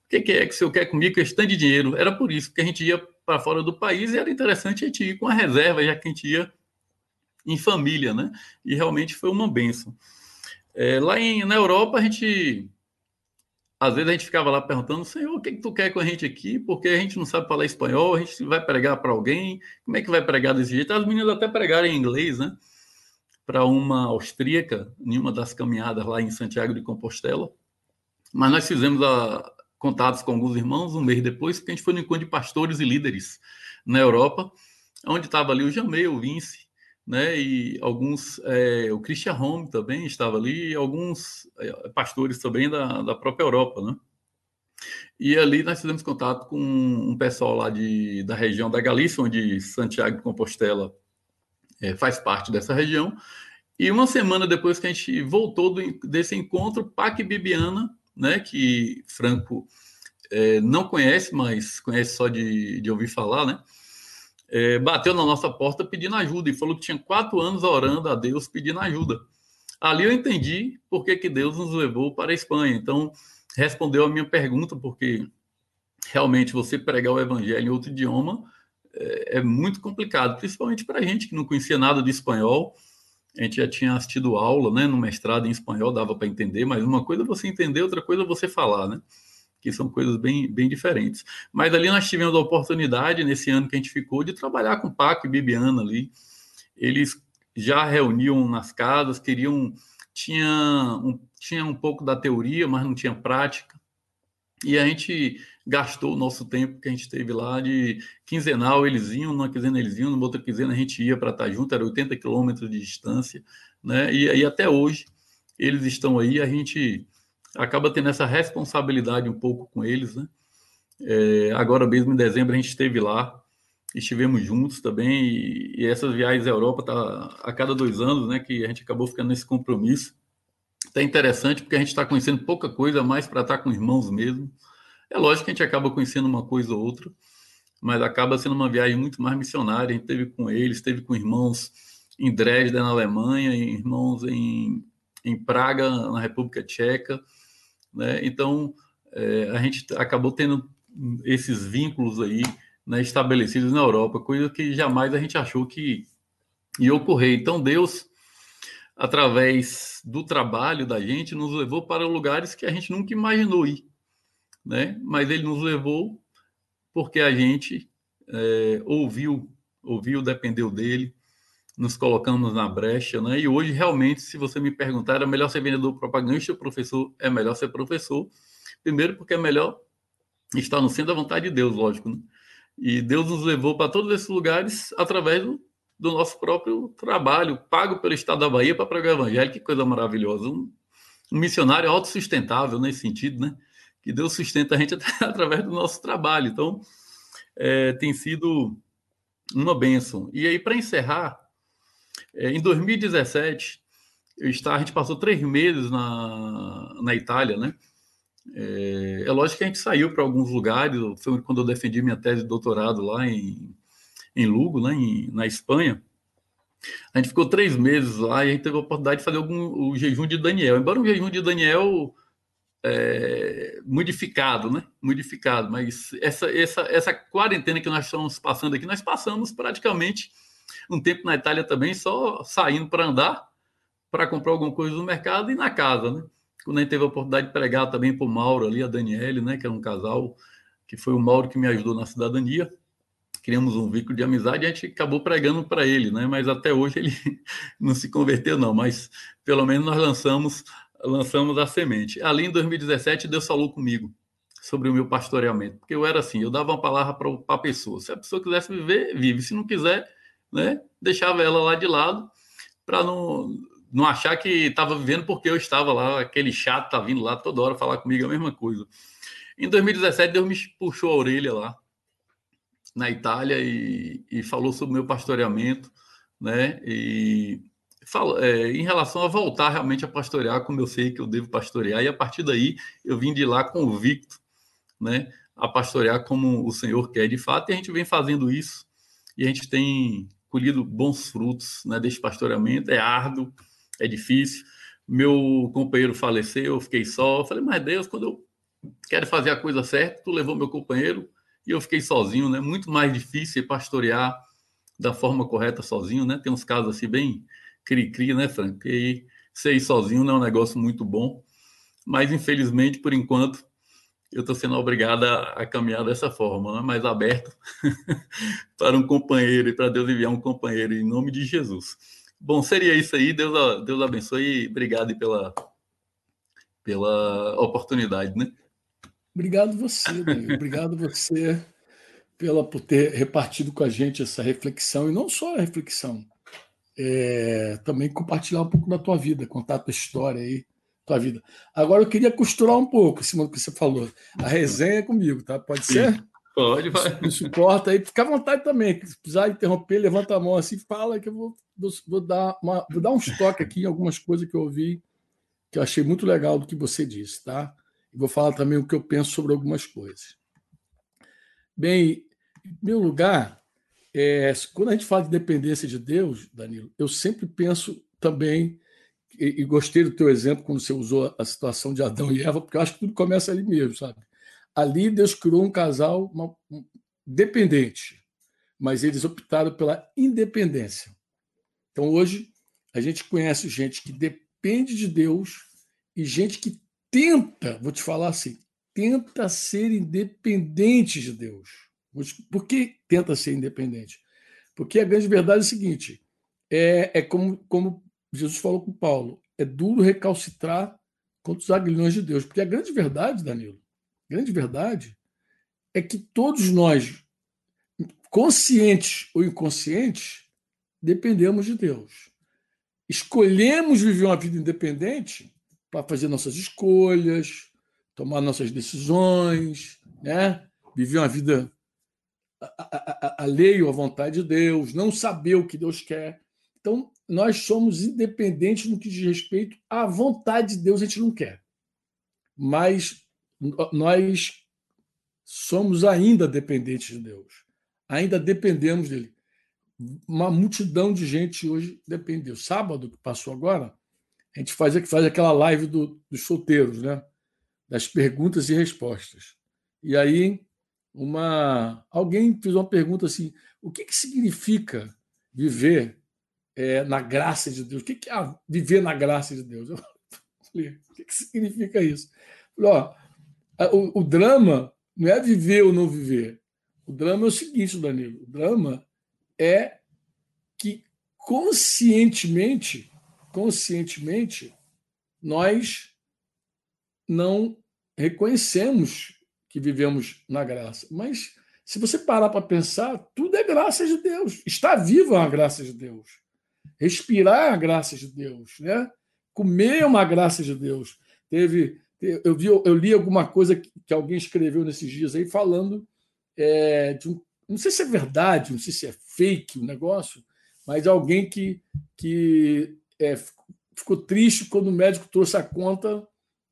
que, que é que o senhor quer comigo tanto de dinheiro? Era por isso, porque a gente ia para fora do país e era interessante a gente ir com a reserva, já que a gente ia em família, né? E realmente foi uma benção. É, lá em, na Europa, a gente às vezes a gente ficava lá perguntando, Senhor, o que, que tu quer com a gente aqui? Porque a gente não sabe falar espanhol, a gente vai pregar para alguém, como é que vai pregar desse jeito? As meninas até pregaram em inglês, né? Para uma austríaca, em uma das caminhadas lá em Santiago de Compostela. Mas nós fizemos a, contatos com alguns irmãos um mês depois, porque a gente foi no encontro de pastores e líderes na Europa, onde estava ali o Jamei, o Vince, né? E alguns, é, o Christian Home também estava ali, e alguns é, pastores também da, da própria Europa, né? E ali nós fizemos contato com um pessoal lá de, da região da Galícia, onde Santiago de Compostela é, faz parte dessa região. E uma semana depois que a gente voltou do, desse encontro, Pac Bibiana, né, que Franco é, não conhece, mas conhece só de, de ouvir falar, né? É, bateu na nossa porta pedindo ajuda e falou que tinha quatro anos orando a Deus pedindo ajuda. Ali eu entendi por que, que Deus nos levou para a Espanha. Então, respondeu a minha pergunta, porque realmente você pregar o evangelho em outro idioma é, é muito complicado, principalmente para a gente que não conhecia nada de espanhol. A gente já tinha assistido aula né, no mestrado em espanhol, dava para entender, mas uma coisa é você entender, outra coisa é você falar, né? Que são coisas bem, bem diferentes. Mas ali nós tivemos a oportunidade, nesse ano que a gente ficou, de trabalhar com Paco e Bibiana ali. Eles já reuniam nas casas, queriam. Tinha um, tinha um pouco da teoria, mas não tinha prática. E a gente gastou o nosso tempo que a gente teve lá de quinzenal, eles iam, numa quinzena eles iam, numa outra quinzena a gente ia para estar junto, era 80 quilômetros de distância, né? E, e até hoje eles estão aí, a gente acaba tendo essa responsabilidade um pouco com eles, né? É, agora mesmo em dezembro a gente esteve lá, estivemos juntos também e, e essas viagens à Europa tá a cada dois anos, né? Que a gente acabou ficando nesse compromisso. Tá interessante porque a gente está conhecendo pouca coisa mais para estar tá com irmãos mesmo. É lógico que a gente acaba conhecendo uma coisa ou outra, mas acaba sendo uma viagem muito mais missionária. A gente teve com eles, teve com irmãos em Dresden, na Alemanha, irmãos em, em Praga, na República Tcheca né? Então, é, a gente acabou tendo esses vínculos aí né, estabelecidos na Europa, coisa que jamais a gente achou que ia ocorrer. Então, Deus, através do trabalho da gente, nos levou para lugares que a gente nunca imaginou ir, né? Mas Ele nos levou porque a gente é, ouviu, ouviu, dependeu dele, nos colocamos na brecha, né? E hoje, realmente, se você me perguntar, era melhor ser vendedor propagandista ou professor? É melhor ser professor. Primeiro, porque é melhor estar no centro da vontade de Deus, lógico, né? E Deus nos levou para todos esses lugares através do, do, nosso próprio trabalho, pago pelo Estado da Bahia para pregar o evangelho. Que coisa maravilhosa. Um, um missionário autossustentável nesse sentido, né? Que Deus sustenta a gente através do nosso trabalho. Então, é, tem sido uma bênção. E aí, para encerrar, é, em 2017, eu estava, a gente passou três meses na, na Itália, né? É, é lógico que a gente saiu para alguns lugares, foi quando eu defendi minha tese de doutorado lá em, em Lugo, né, em, na Espanha. A gente ficou três meses lá e a gente teve a oportunidade de fazer algum, o jejum de Daniel. Embora o jejum de Daniel é, modificado, né? Modificado, mas essa, essa, essa quarentena que nós estamos passando aqui, nós passamos praticamente um tempo na Itália também, só saindo para andar, para comprar alguma coisa no mercado e na casa, né? Quando a gente teve a oportunidade de pregar também para o Mauro ali, a Daniele, né? Que era um casal, que foi o Mauro que me ajudou na cidadania criamos um vínculo de amizade e a gente acabou pregando para ele, né? Mas até hoje ele não se converteu, não. Mas pelo menos nós lançamos, lançamos a semente. Ali em 2017, Deus falou comigo sobre o meu pastoreamento, porque eu era assim, eu dava uma palavra para a pessoa. Se a pessoa quisesse viver, vive. Se não quiser, né? Deixava ela lá de lado para não não achar que estava vivendo porque eu estava lá, aquele chato tá vindo lá toda hora falar comigo a mesma coisa. Em 2017, Deus me puxou a orelha lá na Itália e, e falou sobre o meu pastoreamento, né? E fala, é, em relação a voltar realmente a pastorear como eu sei que eu devo pastorear, e a partir daí eu vim de lá convicto, né? A pastorear como o Senhor quer de fato, e a gente vem fazendo isso, e a gente tem colhido bons frutos né, desse pastoreamento. É árduo, é difícil. Meu companheiro faleceu, eu fiquei só. Eu falei, mas Deus, quando eu quero fazer a coisa certa, tu levou meu companheiro, e eu fiquei sozinho, né? Muito mais difícil pastorear da forma correta sozinho, né? Tem uns casos assim bem cri-cri, né, Frank? E ser sozinho não é um negócio muito bom, mas infelizmente, por enquanto, eu estou sendo obrigado a, caminhar dessa forma, né? mais aberto para um companheiro e para Deus enviar um companheiro em nome de Jesus. Bom, seria isso aí. Deus, Deus abençoe e obrigado pela, pela oportunidade, né? Obrigado você, Daniel. Obrigado você pela, por ter repartido com a gente essa reflexão, e não só a reflexão, é, também compartilhar um pouco da tua vida, contar a tua história aí, tua vida. Agora eu queria costurar um pouco em cima do que você falou. A resenha é comigo, tá? Pode ser? Pode, vai. Me suporta aí, fica à vontade também. Se precisar interromper, levanta a mão assim, fala que eu vou, vou, vou dar, uma, vou dar um toque aqui em algumas coisas que eu ouvi que eu achei muito legal do que você disse, tá? e vou falar também o que eu penso sobre algumas coisas. Bem, em primeiro lugar, é, quando a gente fala de dependência de Deus, Danilo, eu sempre penso também, e, e, gostei do teu exemplo quando você usou a situação de Adão e Eva, porque eu acho que tudo começa ali mesmo, sabe? Ali Deus criou um casal uma, um, dependente, mas eles optaram pela independência. Então hoje a gente conhece gente que depende de Deus e gente que tenta, vou te falar assim, tenta ser independente de Deus. Por que tenta ser independente? Porque a grande verdade é o seguinte: é, é como, como Jesus falou com Paulo, é duro recalcitrar contra os aguilhões de Deus. Porque a grande verdade, Danilo, a grande verdade é que todos nós, conscientes ou inconscientes, dependemos de Deus. Escolhemos viver uma vida independente para fazer nossas escolhas, tomar nossas decisões, né? viver uma vida alheio à vontade de Deus, não saber o que Deus quer. Então, nós somos independentes no que diz respeito à vontade de Deus, a gente não quer. Mas nós somos ainda dependentes de Deus. Ainda dependemos dele. Uma multidão de gente hoje dependeu. Sábado que passou agora, a gente faz, faz aquela live do, dos solteiros, né? Das perguntas e respostas. E aí, uma alguém fez uma pergunta assim: o que, que significa viver é, na graça de Deus? O que, é viver na graça de Deus? Eu falei, o que, significa isso? falei, ó, o, o drama não é viver ou não viver. O drama é o seguinte, Danilo: o drama é que conscientemente conscientemente, nós não reconhecemos que vivemos na graça. Mas se você parar para pensar, tudo é graça de Deus. Estar vivo uma graça de Deus. Respirar uma graça de Deus, né? Comer uma graça de Deus. Teve, eu vi, eu li alguma coisa que alguém escreveu nesses dias aí falando é, de um, não sei se é verdade, não sei se é fake o negócio, mas alguém que, que é, ficou triste quando o médico trouxe a conta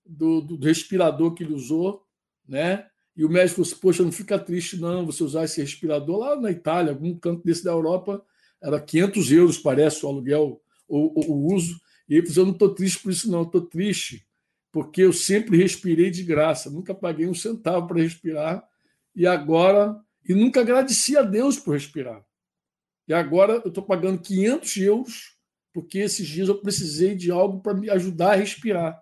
do, do, respirador que ele usou, né? E o médico falou assim, poxa, não fica triste não, você usar esse respirador lá na Itália, algum canto desse da Europa, era 500 euros, parece, o aluguel, o, o, uso. E ele falou, eu não estou triste por isso não, estou triste porque eu sempre respirei de graça, nunca paguei um centavo para respirar, e agora, e nunca agradeci a Deus por respirar. E agora eu estou pagando 500 euros, porque esses dias eu precisei de algo para me ajudar a respirar.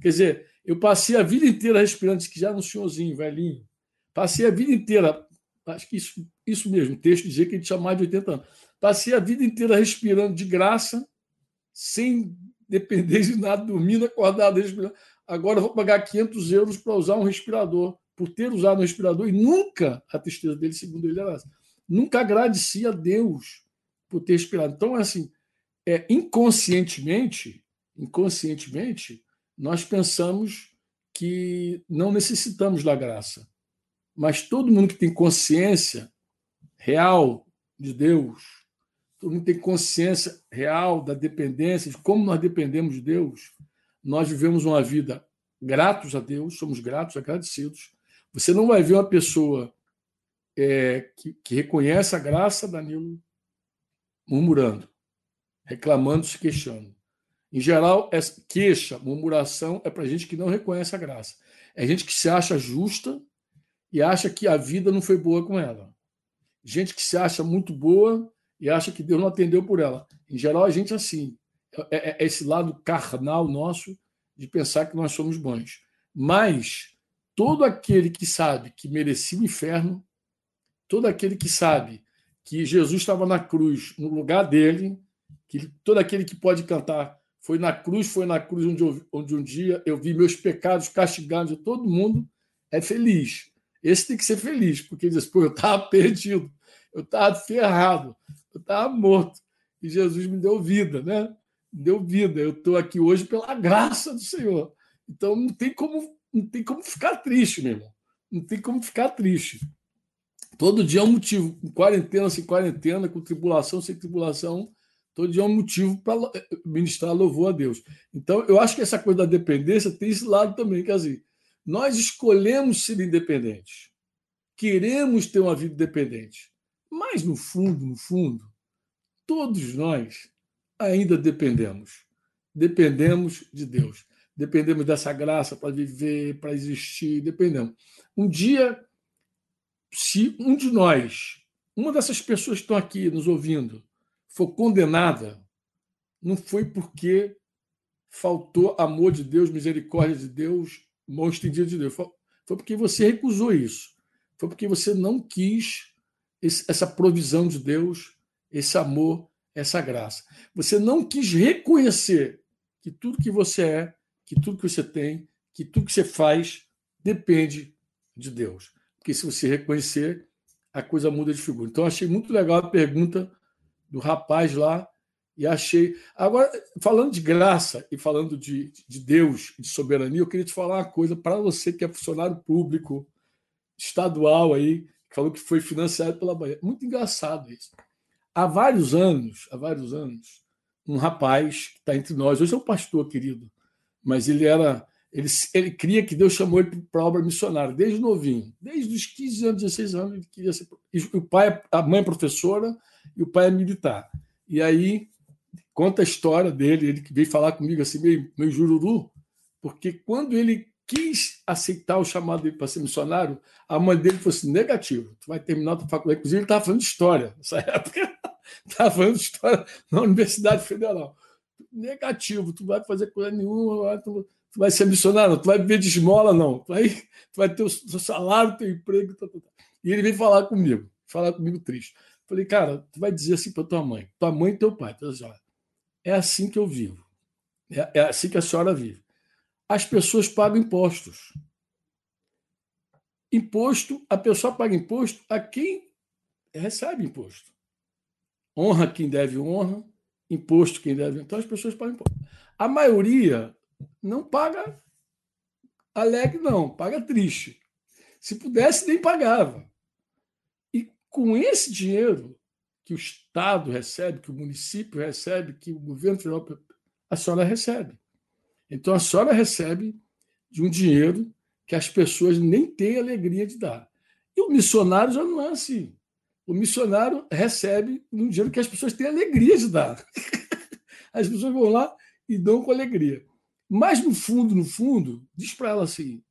Quer dizer, eu passei a vida inteira respirando, que já no senhorzinho, velhinho. Passei a vida inteira, acho que isso, isso mesmo, o texto dizia que ele tinha mais de 80 anos. Passei a vida inteira respirando de graça, sem depender de nada, dormindo, acordado, respirando. Agora vou pagar 500 euros para usar um respirador, por ter usado um respirador, e nunca, a tristeza dele, segundo ele, era essa, nunca agradeci a Deus por ter respirado. Então, é assim, é, inconscientemente, inconscientemente, nós pensamos que não necessitamos da graça. Mas todo mundo que tem consciência real de Deus, todo mundo tem consciência real da dependência, de como nós dependemos de Deus, nós vivemos uma vida gratos a Deus, somos gratos, agradecidos. Você não vai ver uma pessoa é, que, que, reconhece a graça, Danilo, murmurando, reclamando, se queixando. Em geral, queixa, murmuração é para gente que não reconhece a graça. É gente que se acha justa e acha que a vida não foi boa com ela. Gente que se acha muito boa e acha que Deus não atendeu por ela. Em geral, a gente é assim. É, é, é esse lado carnal nosso de pensar que nós somos bons. Mas todo aquele que sabe que merecia o inferno, todo aquele que sabe que Jesus estava na cruz no lugar dele, que todo aquele que pode cantar foi na cruz, foi na cruz onde, eu, onde um dia eu vi meus pecados castigados de todo mundo, é feliz. Esse tem que ser feliz, porque diz, pô, eu estava perdido, eu estava ferrado, eu estava morto, e Jesus me deu vida, né? Me deu vida. Eu estou aqui hoje pela graça do Senhor. Então não tem como, não tem como ficar triste, meu irmão. Não tem como ficar triste. Todo dia é um motivo, com quarentena sem quarentena, com tribulação sem tribulação, todo dia é um motivo para ministrar louvor a Deus. Então, eu acho que essa coisa da dependência tem esse lado também, que assim, nós escolhemos ser independentes, queremos ter uma vida independente, mas no fundo, no fundo, todos nós ainda dependemos. Dependemos de Deus. Dependemos dessa graça para viver, para existir, dependemos. Um dia se um de nós, uma dessas pessoas que estão aqui nos ouvindo, for condenada, não foi porque faltou amor de Deus, misericórdia de Deus, mão estendida de Deus. Foi porque você recusou isso. Foi porque você não quis essa provisão de Deus, esse amor, essa graça. Você não quis reconhecer que tudo que você é, que tudo que você tem, que tudo que você faz depende de Deus porque se você reconhecer, a coisa muda de figura. Então, achei muito legal a pergunta do rapaz lá e achei. Agora, falando de graça e falando de, de Deus, de soberania, eu queria te falar uma coisa para você que é funcionário público, estadual aí, que falou que foi financiado pela Bahia. Muito engraçado isso. Há vários anos, há vários anos, um rapaz que está entre nós, hoje é um pastor querido, mas ele era ele, ele cria que Deus chamou ele para obra missionária, desde novinho. Desde os 15 anos, 16 anos, ele queria ser. O pai, a mãe é professora e o pai é militar. E aí conta a história dele, ele veio falar comigo assim, meio, meio jururu, porque quando ele quis aceitar o chamado para ser missionário, a mãe dele falou assim: negativo, tu vai terminar a tua faculdade. Inclusive, ele estava falando de história nessa época. Estava falando de história na Universidade Federal. Negativo, tu vai fazer coisa nenhuma, tu tu vai ser missionário, tu vai viver de esmola, não. Tu vai, tu vai ter o seu salário, teu emprego. Tá, tá, tá. E ele veio falar comigo, falar comigo triste. Falei, cara, tu vai dizer assim para tua mãe, tua mãe e teu pai, tu assim, é assim que eu vivo. É, é assim que a senhora vive. As pessoas pagam impostos. Imposto, a pessoa paga imposto a quem recebe imposto. Honra quem deve honra, imposto quem deve. Então as pessoas pagam imposto. A maioria não paga alegre, não, paga triste. Se pudesse, nem pagava. E com esse dinheiro que o Estado recebe, que o município recebe, que o governo federal, a senhora recebe. Então a senhora recebe de um dinheiro que as pessoas nem têm alegria de dar. E o missionário já não é assim. O missionário recebe um dinheiro que as pessoas têm alegria de dar. As pessoas vão lá e dão com alegria. Mas, no fundo, no fundo, diz para ela assim: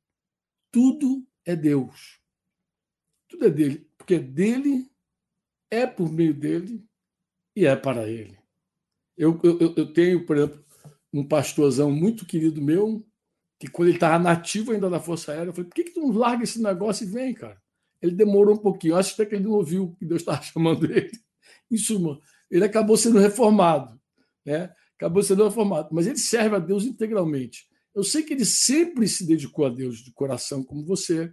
tudo é Deus. Tudo é dele. Porque dele, é por meio dele e é para ele. Eu, eu, eu tenho, por exemplo, um pastorzão muito querido meu, que quando ele estava nativo ainda da Força Aérea, eu falei: por que, que tu não larga esse negócio e vem, cara? Ele demorou um pouquinho, acho até que ele não ouviu que Deus estava chamando ele. Em suma, ele acabou sendo reformado, né? acabou sendo reformado, mas ele serve a Deus integralmente. Eu sei que ele sempre se dedicou a Deus de coração, como você,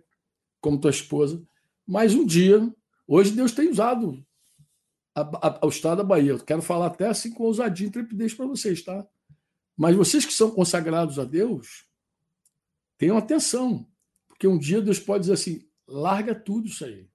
como tua esposa, mas um dia, hoje Deus tem usado a, a, o estado da Bahia. Eu quero falar até assim com ousadia e intrepidez para vocês, tá? Mas vocês que são consagrados a Deus, tenham atenção, porque um dia Deus pode dizer assim: larga tudo isso aí.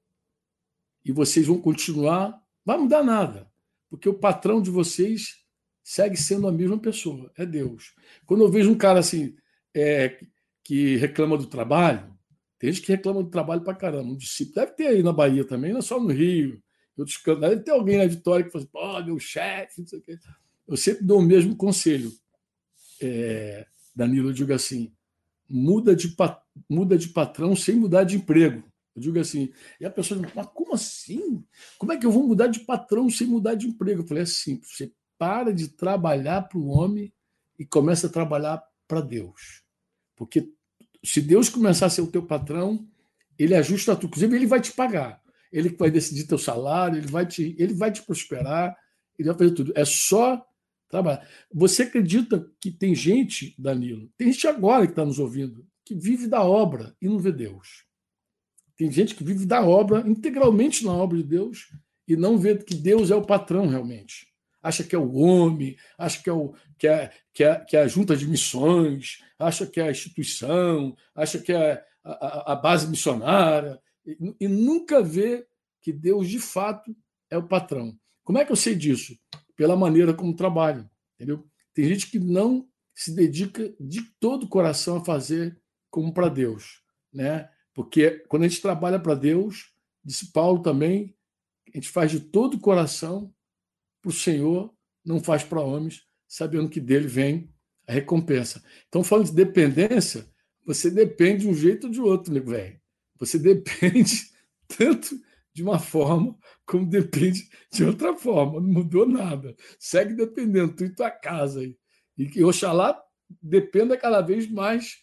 E vocês vão continuar, vai mudar nada, porque o patrão de vocês segue sendo a mesma pessoa, é Deus. Quando eu vejo um cara assim, é, que reclama do trabalho, tem gente que reclama do trabalho para caramba. Um discípulo deve ter aí na Bahia também, não é só no Rio. Cantos, deve ter alguém na Vitória que fala assim, pô, meu chefe, não sei o quê. Eu sempre dou o mesmo conselho. É, Danilo, eu digo assim: muda de, muda de patrão sem mudar de emprego. Eu digo assim, e a pessoa diz, mas como assim? Como é que eu vou mudar de patrão sem mudar de emprego? Eu falei, é simples, você para de trabalhar para o homem e começa a trabalhar para Deus. Porque se Deus começar a ser o teu patrão, ele ajusta tudo. Inclusive, ele vai te pagar. Ele vai decidir teu salário, ele vai te, ele vai te prosperar, ele vai fazer tudo. É só trabalhar. Você acredita que tem gente, Danilo, tem gente agora que está nos ouvindo, que vive da obra e não vê Deus. Tem gente que vive da obra, integralmente na obra de Deus, e não vê que Deus é o patrão realmente. Acha que é o homem, acha que é, o, que é, que é, que é a junta de missões, acha que é a instituição, acha que é a, a, a base missionária, e, e nunca vê que Deus de fato é o patrão. Como é que eu sei disso? Pela maneira como trabalho, entendeu? Tem gente que não se dedica de todo o coração a fazer como para Deus, né? Porque quando a gente trabalha para Deus, disse Paulo também, a gente faz de todo o coração o Senhor, não faz para homens, sabendo que dele vem a recompensa. Então, falando de dependência, você depende de um jeito ou de outro, nego velho. Você depende tanto de uma forma como depende de outra forma. Não mudou nada. Segue dependendo, tu e tua casa. Aí. E que Oxalá dependa cada vez mais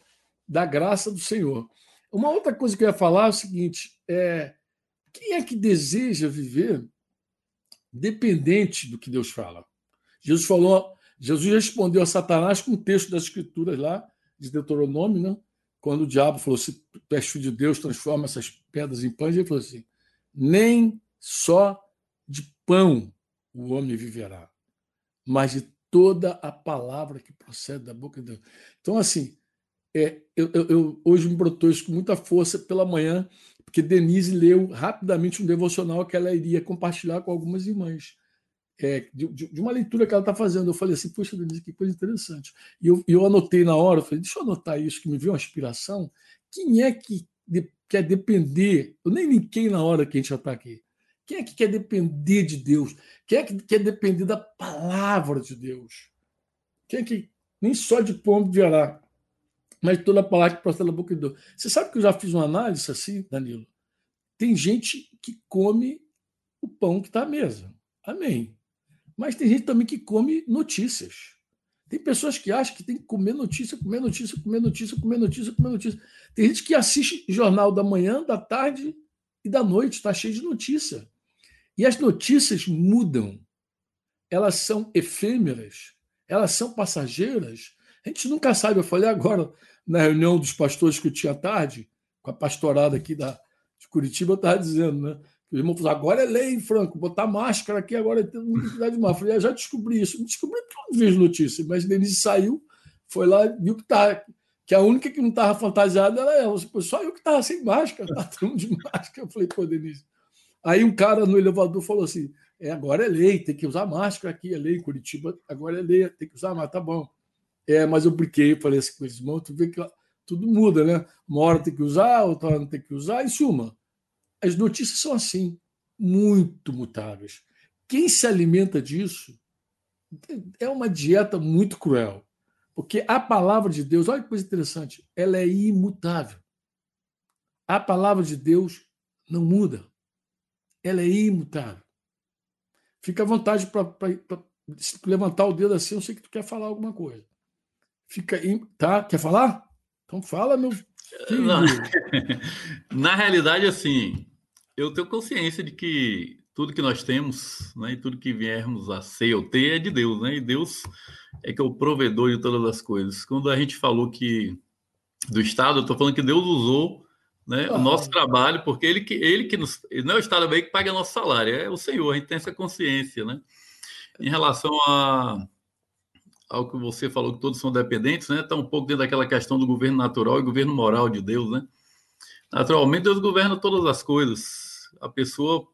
da graça do Senhor. Uma outra coisa que eu ia falar é o seguinte: é, quem é que deseja viver dependente do que Deus fala? Jesus falou, Jesus respondeu a Satanás com um texto das Escrituras lá, de Deuteronômio, né? quando o diabo falou: se tu és filho de Deus, transforma essas pedras em pães, ele falou assim: nem só de pão o homem viverá, mas de toda a palavra que procede da boca de Deus. Então, assim, é, eu, eu, eu, hoje me brotou isso com muita força pela manhã, porque Denise leu rapidamente um devocional que ela iria compartilhar com algumas irmãs. É, de, de, uma leitura que ela está fazendo. Eu falei assim, poxa, Denise, que coisa interessante. E eu, eu anotei na hora, falei, deixa eu anotar isso, que me veio uma inspiração. Quem é que de, quer depender? Eu nem linkei na hora que a gente já está aqui. Quem é que quer depender de Deus? Quem é que quer depender da palavra de Deus? Quem é que nem só de pão virá, mas toda a palavra que procede da boca de Deus. Você sabe que eu já fiz uma análise assim, Danilo? Tem gente que come o pão que está à mesa. Amém. Mas tem gente também que come notícias. Tem pessoas que acham que tem que comer notícia, comer notícia, comer notícia, comer notícia, comer notícia. Tem gente que assiste jornal da manhã, da tarde e da noite, está cheio de notícia. E as notícias mudam. Elas são efêmeras, elas são passageiras. A gente nunca sabe. Eu falei agora na reunião dos pastores que eu tinha à tarde, com a pastorada aqui da, de Curitiba, eu estava dizendo, né? O irmão falou: agora é lei, Franco, botar máscara aqui agora é ter muita de máscara. Eu falei, ah, já descobri isso. Descobri eu não vejo notícia, mas Denise saiu, foi lá, viu que tá, que a única que não estava fantasiada era ela. Só eu que estava sem máscara, estava de máscara. Eu falei, pô, Denise. Aí um cara no elevador falou assim: é, agora é lei, tem que usar máscara aqui, é lei Curitiba, agora é lei, tem que usar máscara, tá bom. É, mas eu brinquei, falei assim com eles, irmão, tu vê que tudo muda, né? Uma hora tem que usar, outra hora não tem que usar. Em suma, as notícias são assim, muito mutáveis. Quem se alimenta disso é uma dieta muito cruel. Porque a palavra de Deus, olha que coisa interessante, ela é imutável. A palavra de Deus não muda. Ela é imutável. Fica à vontade para levantar o dedo assim, eu sei que tu quer falar alguma coisa. Fica aí, tá? Quer falar? Então fala, meu filho. Não. Na realidade, assim, eu tenho consciência de que tudo que nós temos, né, e tudo que viermos a ser ou ter é de Deus, né? E Deus é que é o provedor de todas as coisas. Quando a gente falou que do Estado, eu estou falando que Deus usou né, ah. o nosso trabalho, porque ele que, ele que nos, não é o Estado bem que paga nosso salário, é o Senhor, a gente tem essa consciência, né? Em relação a, ao que você falou que todos são dependentes, né? Está um pouco dentro daquela questão do governo natural e governo moral de Deus, né? Naturalmente, Deus governa todas as coisas. A pessoa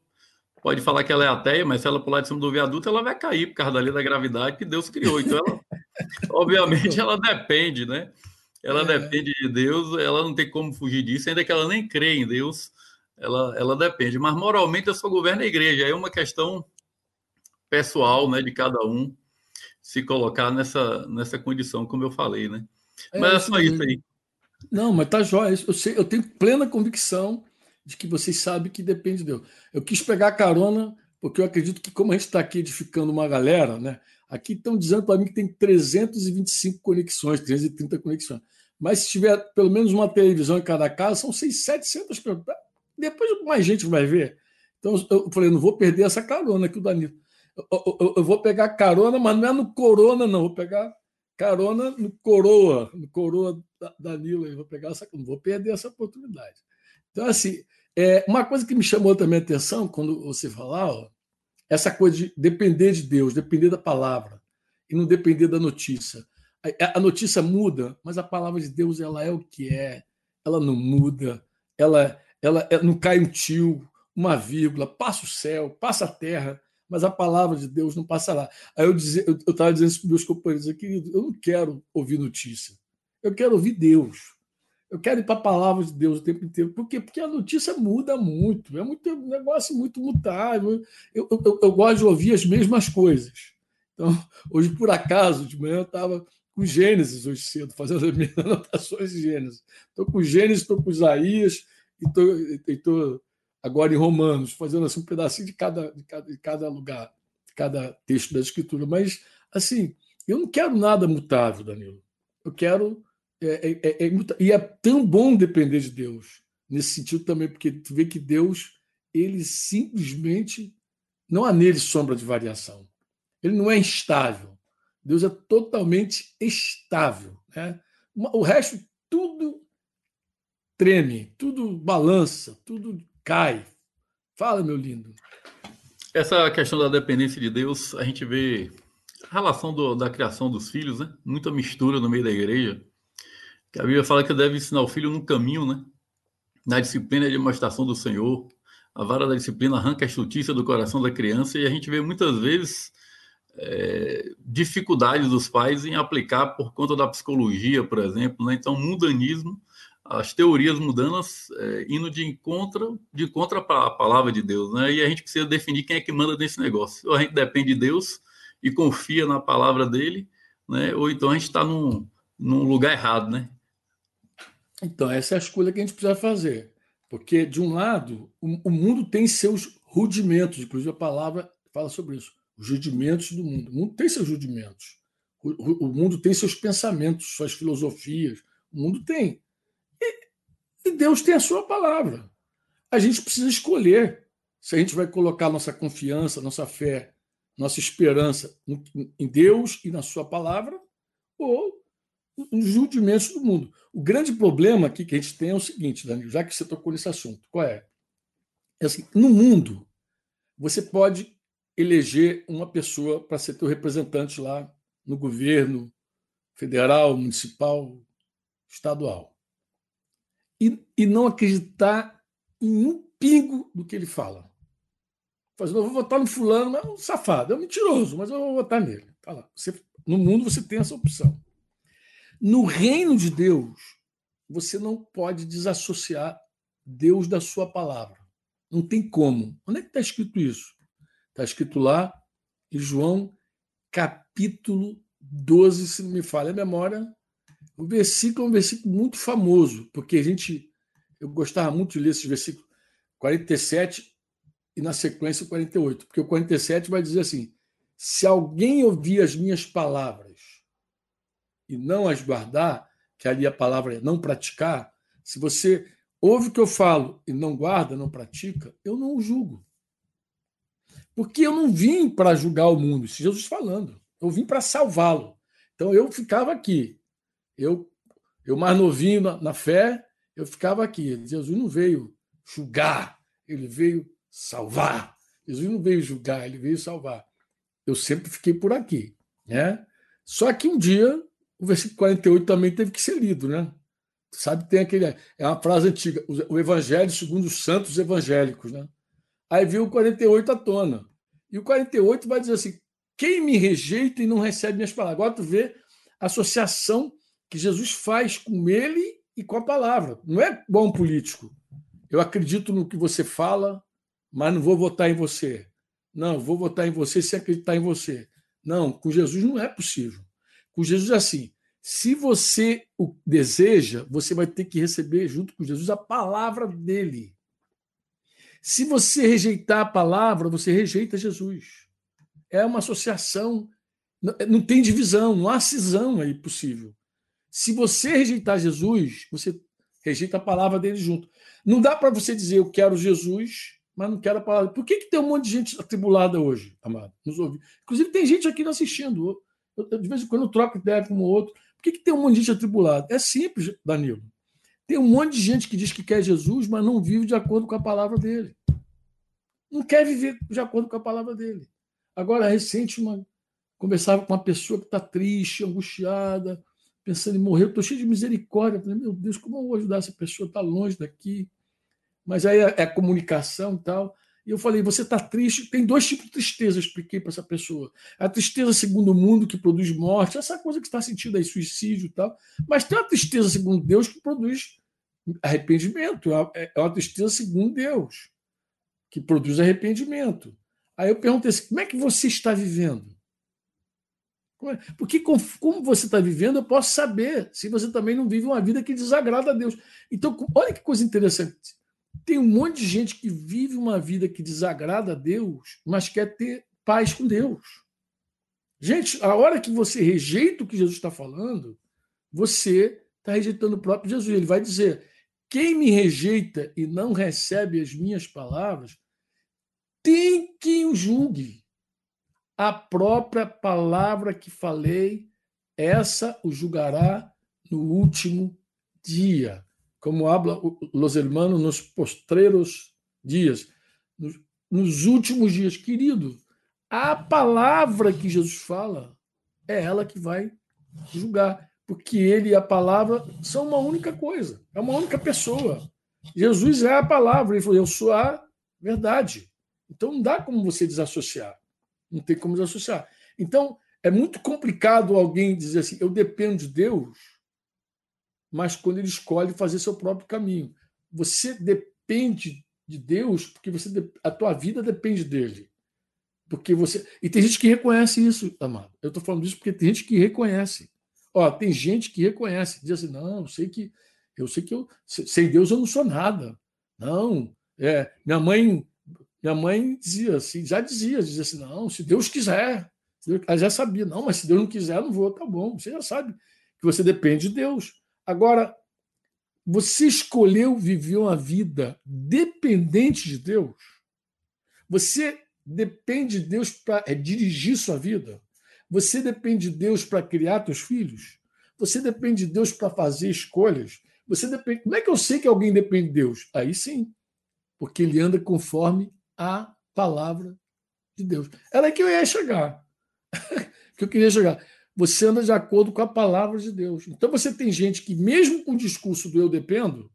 pode falar que ela é ateia, mas se ela pular de cima do viaduto, ela vai cair por causa da lei da gravidade que Deus criou. Então, ela, obviamente, ela depende, né? Ela é. depende de Deus, ela não tem como fugir disso, ainda que ela nem crê em Deus, ela, ela depende. Mas moralmente eu só governo a igreja, é uma questão pessoal, né, de cada um se colocar nessa, nessa condição, como eu falei, né? É, mas é só isso aí. Não, mas tá jóia. Eu, sei, eu tenho plena convicção de que vocês sabem que depende de Deus. Eu quis pegar carona, porque eu acredito que, como a gente está aqui edificando uma galera, né? Aqui estão dizendo para mim que tem 325 conexões, 330 conexões. Mas se tiver pelo menos uma televisão em cada casa, são 600, 700 pessoas. Depois mais gente vai ver. Então eu falei, não vou perder essa carona aqui o Danilo. Eu, eu, eu, vou pegar carona, mas não é no Corona, não. Vou pegar carona no Coroa, no Coroa da Danilo. Eu vou pegar essa, não vou perder essa oportunidade. Então, assim, é, uma coisa que me chamou também a atenção quando você falava, essa coisa de depender de Deus, depender da palavra e não depender da notícia. A, a notícia muda, mas a palavra de Deus ela é o que é, ela não muda, ela, ela, ela não cai um tio, uma vírgula, passa o céu, passa a terra, mas a palavra de Deus não passará. Aí eu estava dizendo para meus companheiros aqui, eu não quero ouvir notícia, eu quero ouvir Deus. Eu quero ir para a palavra de Deus o tempo inteiro. Por quê? Porque a notícia muda muito. É muito, um negócio muito mutável. Eu, eu, eu, gosto de ouvir as mesmas coisas. Então, hoje, por acaso, de manhã, eu estava com Gênesis hoje cedo, fazendo as minhas anotações de Gênesis. Estou com Gênesis, estou com Isaías e estou agora em Romanos, fazendo assim um pedacinho de cada, de cada, de cada lugar, de cada texto da Escritura. Mas, assim, eu não quero nada mutável, Danilo. Eu quero. É, é, é, é e é tão bom depender de Deus, nesse sentido também, porque tu vê que Deus, ele simplesmente. Não há nele sombra de variação. Ele não é instável. Deus é totalmente estável. Né? O resto, tudo treme, tudo balança, tudo cai. Fala, meu lindo. Essa questão da dependência de Deus, a gente vê a relação do, da criação dos filhos, né? Muita mistura no meio da igreja. Que a Bíblia fala que deve ensinar o filho no caminho, né? Na disciplina de demonstração do Senhor. A vara da disciplina arranca a justiça do coração da criança e a gente vê muitas vezes é, dificuldades dos pais em aplicar por conta da psicologia, por exemplo. Né? Então, mundanismo as teorias mundanas é, indo de encontro de contra a palavra de Deus, né? E a gente precisa definir quem é que manda nesse negócio. Ou a gente depende de Deus e confia na palavra dele, né? Ou então a gente está num, num lugar errado, né? Então essa é a escolha que a gente precisa fazer, porque de um lado o, o mundo tem seus rudimentos, inclusive a palavra fala sobre isso, os rudimentos do mundo. O mundo tem seus rudimentos. O, o mundo tem seus pensamentos, suas filosofias. O mundo tem. E Deus tem a sua palavra. A gente precisa escolher se a gente vai colocar nossa confiança, nossa fé, nossa esperança em Deus e na sua palavra ou nos rudimentos do mundo. O grande problema aqui que a gente tem é o seguinte, Danilo, já que você tocou nesse assunto, qual é? é assim, no mundo, você pode eleger uma pessoa para ser teu representante lá no governo federal, municipal, estadual e, e não acreditar em um pingo do que ele fala. Fazendo, eu vou votar no fulano, é um safado, é um mentiroso, mas eu vou votar nele. Tá Você, no mundo você tem essa opção. No reino de Deus, você não pode desassociar Deus da sua palavra. Não tem como. Onde é que está escrito isso? Está escrito lá em João, capítulo 12, se não me falha a memória. O versículo é um versículo muito famoso, porque a gente. Eu gostava muito de ler esses versículos 47 e na sequência 48, porque o 47 vai dizer assim: se alguém ouvir as minhas palavras e não as guardar, que ali a palavra é não praticar, se você ouve o que eu falo e não guarda, não pratica, eu não o julgo. Porque eu não vim para julgar o mundo, isso é Jesus falando. Eu vim para salvá-lo. Então eu ficava aqui. Eu, eu mais novinho na, na fé, eu ficava aqui. Jesus não veio julgar, ele veio salvar. Jesus não veio julgar, ele veio salvar. Eu sempre fiquei por aqui, né? Só que um dia o versículo 48 também teve que ser lido, né? Sabe, tem aquele. É uma frase antiga, o Evangelho segundo os santos evangélicos, né? Aí viu o 48 à tona. E o 48 vai dizer assim: quem me rejeita e não recebe minhas palavras? Agora tu vê a associação que Jesus faz com ele e com a palavra. Não é bom político. Eu acredito no que você fala, mas não vou votar em você. Não, vou votar em você se acreditar em você. Não, com Jesus não é possível. Com Jesus é assim: se você o deseja, você vai ter que receber junto com Jesus a palavra dele. Se você rejeitar a palavra, você rejeita Jesus. É uma associação, não tem divisão, não há cisão aí possível. Se você rejeitar Jesus, você rejeita a palavra dele junto. Não dá para você dizer eu quero Jesus, mas não quero a palavra. Por que, que tem um monte de gente atribulada hoje, amado? Nos ouve. Inclusive, tem gente aqui assistindo. Eu, de vez em quando eu troco ideia com o outro. Por que, que tem um monte de gente atribulada? É simples, Danilo. Tem um monte de gente que diz que quer Jesus, mas não vive de acordo com a palavra dele. Não quer viver de acordo com a palavra dele. Agora, recente, uma, conversava com uma pessoa que está triste, angustiada, pensando em morrer. Eu estou cheio de misericórdia. Falei, meu Deus, como eu vou ajudar essa pessoa? Está longe daqui. Mas aí é, é comunicação e tal. E eu falei: você está triste? Tem dois tipos de tristeza, eu expliquei para essa pessoa. A tristeza segundo o mundo, que produz morte, essa coisa que está sentindo aí, suicídio e tal. Mas tem a tristeza segundo Deus, que produz arrependimento. É, é uma tristeza segundo Deus, que produz arrependimento. Aí eu perguntei assim: como é que você está vivendo? É? Porque como você está vivendo, eu posso saber se você também não vive uma vida que desagrada a Deus. Então, olha que coisa interessante. Tem um monte de gente que vive uma vida que desagrada a Deus, mas quer ter paz com Deus. Gente, a hora que você rejeita o que Jesus está falando, você está rejeitando o próprio Jesus. Ele vai dizer: quem me rejeita e não recebe as minhas palavras, tem quem o julgue. A própria palavra que falei, essa o julgará no último dia como habla los hermanos nos postreros dias, nos, nos últimos dias. Querido, a palavra que Jesus fala é ela que vai julgar, porque ele e a palavra são uma única coisa, é uma única pessoa. Jesus é a palavra, ele falou: Eu sou a verdade. Então não dá como você desassociar. Não tem como desassociar. Então é muito complicado alguém dizer assim: Eu dependo de Deus mas quando ele escolhe fazer seu próprio caminho. Você depende de Deus porque você a tua vida depende dele. Porque você e tem gente que reconhece isso, amado. Eu estou falando isso porque tem gente que reconhece. Ó, tem gente que reconhece, diz assim: "Não, eu sei que eu sei que eu sem Deus eu não sou nada". Não, é, minha mãe minha mãe dizia assim, já dizia, dizia assim: "Não, se Deus quiser". Ela já sabia, não, mas se Deus não quiser, eu não vou, tá bom. Você já sabe que você depende de Deus. Agora, você escolheu viver uma vida dependente de Deus? Você depende de Deus para é, dirigir sua vida? Você depende de Deus para criar seus filhos? Você depende de Deus para fazer escolhas? Você depende. Como é que eu sei que alguém depende de Deus? Aí sim, porque ele anda conforme a palavra de Deus. Era aí que eu ia chegar. que eu queria chegar você anda de acordo com a palavra de Deus. Então você tem gente que, mesmo com o discurso do eu dependo,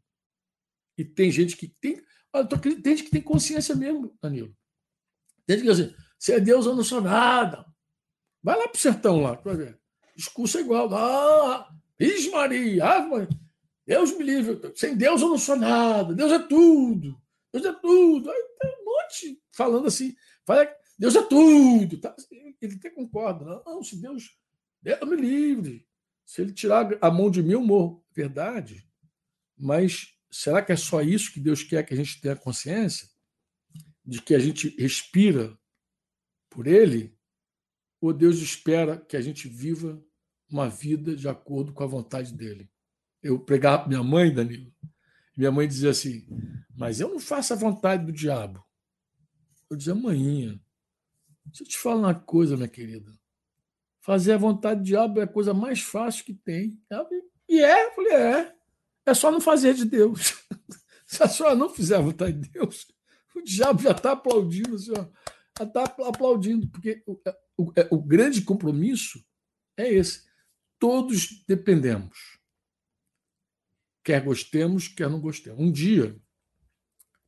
e tem gente que tem. Tem gente que tem consciência mesmo, Danilo. Tem gente que diz assim, se é Deus, eu não sou nada. Vai lá para o sertão lá, para ver. Discurso é igual. Ah, Maria, Ave Maria. Deus me livre, sem Deus eu não sou nada, Deus é tudo, Deus é tudo. Aí tem falando assim, fala, Deus é tudo. Tá? Ele até concorda, não, se Deus, Deus me livre, se ele tirar a mão de mim, eu morro. Verdade, mas será que é só isso que Deus quer que a gente tenha consciência? De que a gente respira por Ele? Ou Deus espera que a gente viva uma vida de acordo com a vontade dele? Eu pregava minha mãe, Danilo, minha mãe dizia assim: Mas eu não faço a vontade do diabo. Eu dizia, mãinha, deixa eu te falar uma coisa, minha querida. Fazer a vontade do diabo é a coisa mais fácil que tem. E é, eu falei, é. É só não fazer de Deus. Se a senhora não fizer a vontade de Deus, o diabo já está aplaudindo, senhor. Já está aplaudindo, porque o, o, é, o grande compromisso é esse. Todos dependemos. Quer gostemos, quer não gostemos. Um dia,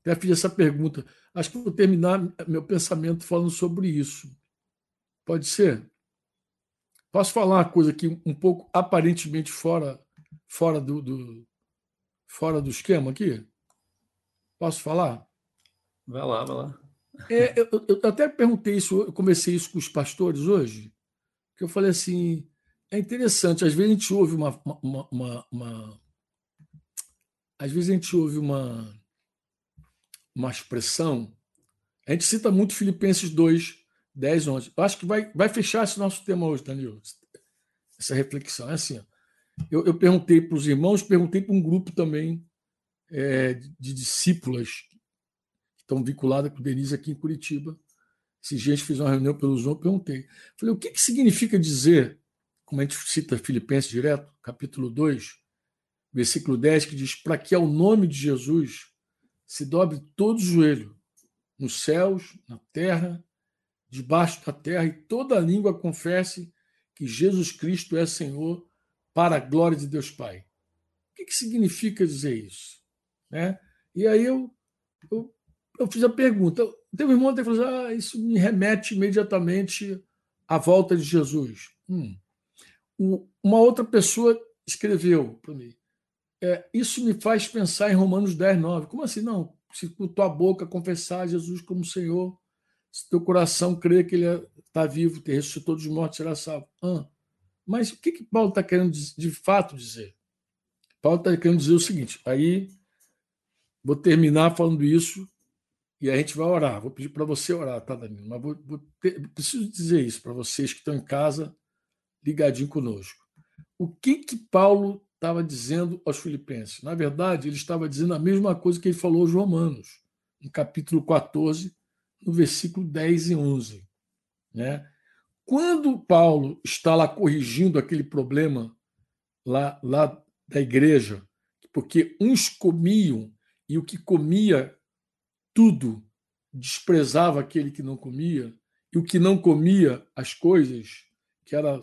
até fiz essa pergunta. Acho que vou terminar meu pensamento falando sobre isso. Pode ser? Posso falar uma coisa aqui um pouco aparentemente fora, fora do, do fora do esquema aqui? Posso falar? Vai lá, vai lá. É, eu, eu, até perguntei isso, eu comecei isso com os pastores hoje, que eu falei assim, é interessante, às vezes a gente ouve uma, uma, uma, uma às vezes a gente ouve uma, uma expressão, a gente cita muito Filipenses 2, 10, 11. Eu acho que vai, vai fechar esse nosso tema hoje, Danilo, essa reflexão. É assim. Eu, eu perguntei para os irmãos, perguntei para um grupo também é, de discípulas que estão vinculadas com o Denise aqui em Curitiba. Esses dias fiz uma reunião pelo Zoom, perguntei. Falei, o que, que significa dizer, como a gente cita Filipenses direto, capítulo 2, versículo 10, que diz: Para que ao nome de Jesus se dobre todo o joelho, nos céus, na terra, debaixo da terra, e toda língua confesse que Jesus Cristo é Senhor, para a glória de Deus Pai. O que, que significa dizer isso? Né? E aí eu, eu, eu fiz a pergunta. Teve um irmão que falou assim, ah, isso me remete imediatamente à volta de Jesus. Hum. Uma outra pessoa escreveu para mim, é, isso me faz pensar em Romanos 10, 9. Como assim? Não, se com tua boca confessar Jesus como Senhor, se teu coração crer que Ele está vivo, te ressuscitou dos mortos, será salvo. Ah, mas o que, que Paulo está querendo de fato dizer? Paulo está querendo dizer o seguinte: aí vou terminar falando isso e a gente vai orar. Vou pedir para você orar, tá, Danilo? Mas vou, vou ter, preciso dizer isso para vocês que estão em casa, ligadinho conosco. O que, que Paulo estava dizendo aos filipenses? Na verdade, ele estava dizendo a mesma coisa que ele falou aos romanos, no capítulo 14, no versículo 10 e 11. Né? Quando Paulo está lá corrigindo aquele problema lá, lá da igreja, porque uns comiam e o que comia tudo desprezava aquele que não comia, e o que não comia as coisas, que era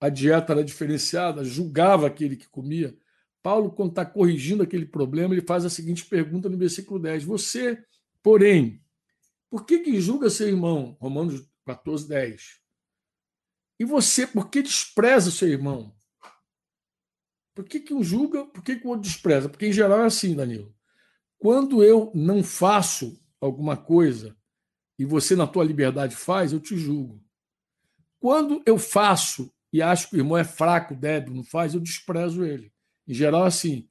a dieta era diferenciada, julgava aquele que comia. Paulo, quando está corrigindo aquele problema, ele faz a seguinte pergunta no versículo 10: Você, porém, por que, que julga seu irmão? Romanos 14, 10. E você, por que despreza seu irmão? Por que, que um julga, por que, que o outro despreza? Porque, em geral, é assim, Danilo. Quando eu não faço alguma coisa e você, na tua liberdade, faz, eu te julgo. Quando eu faço e acho que o irmão é fraco, débil, não faz, eu desprezo ele. Em geral, assim.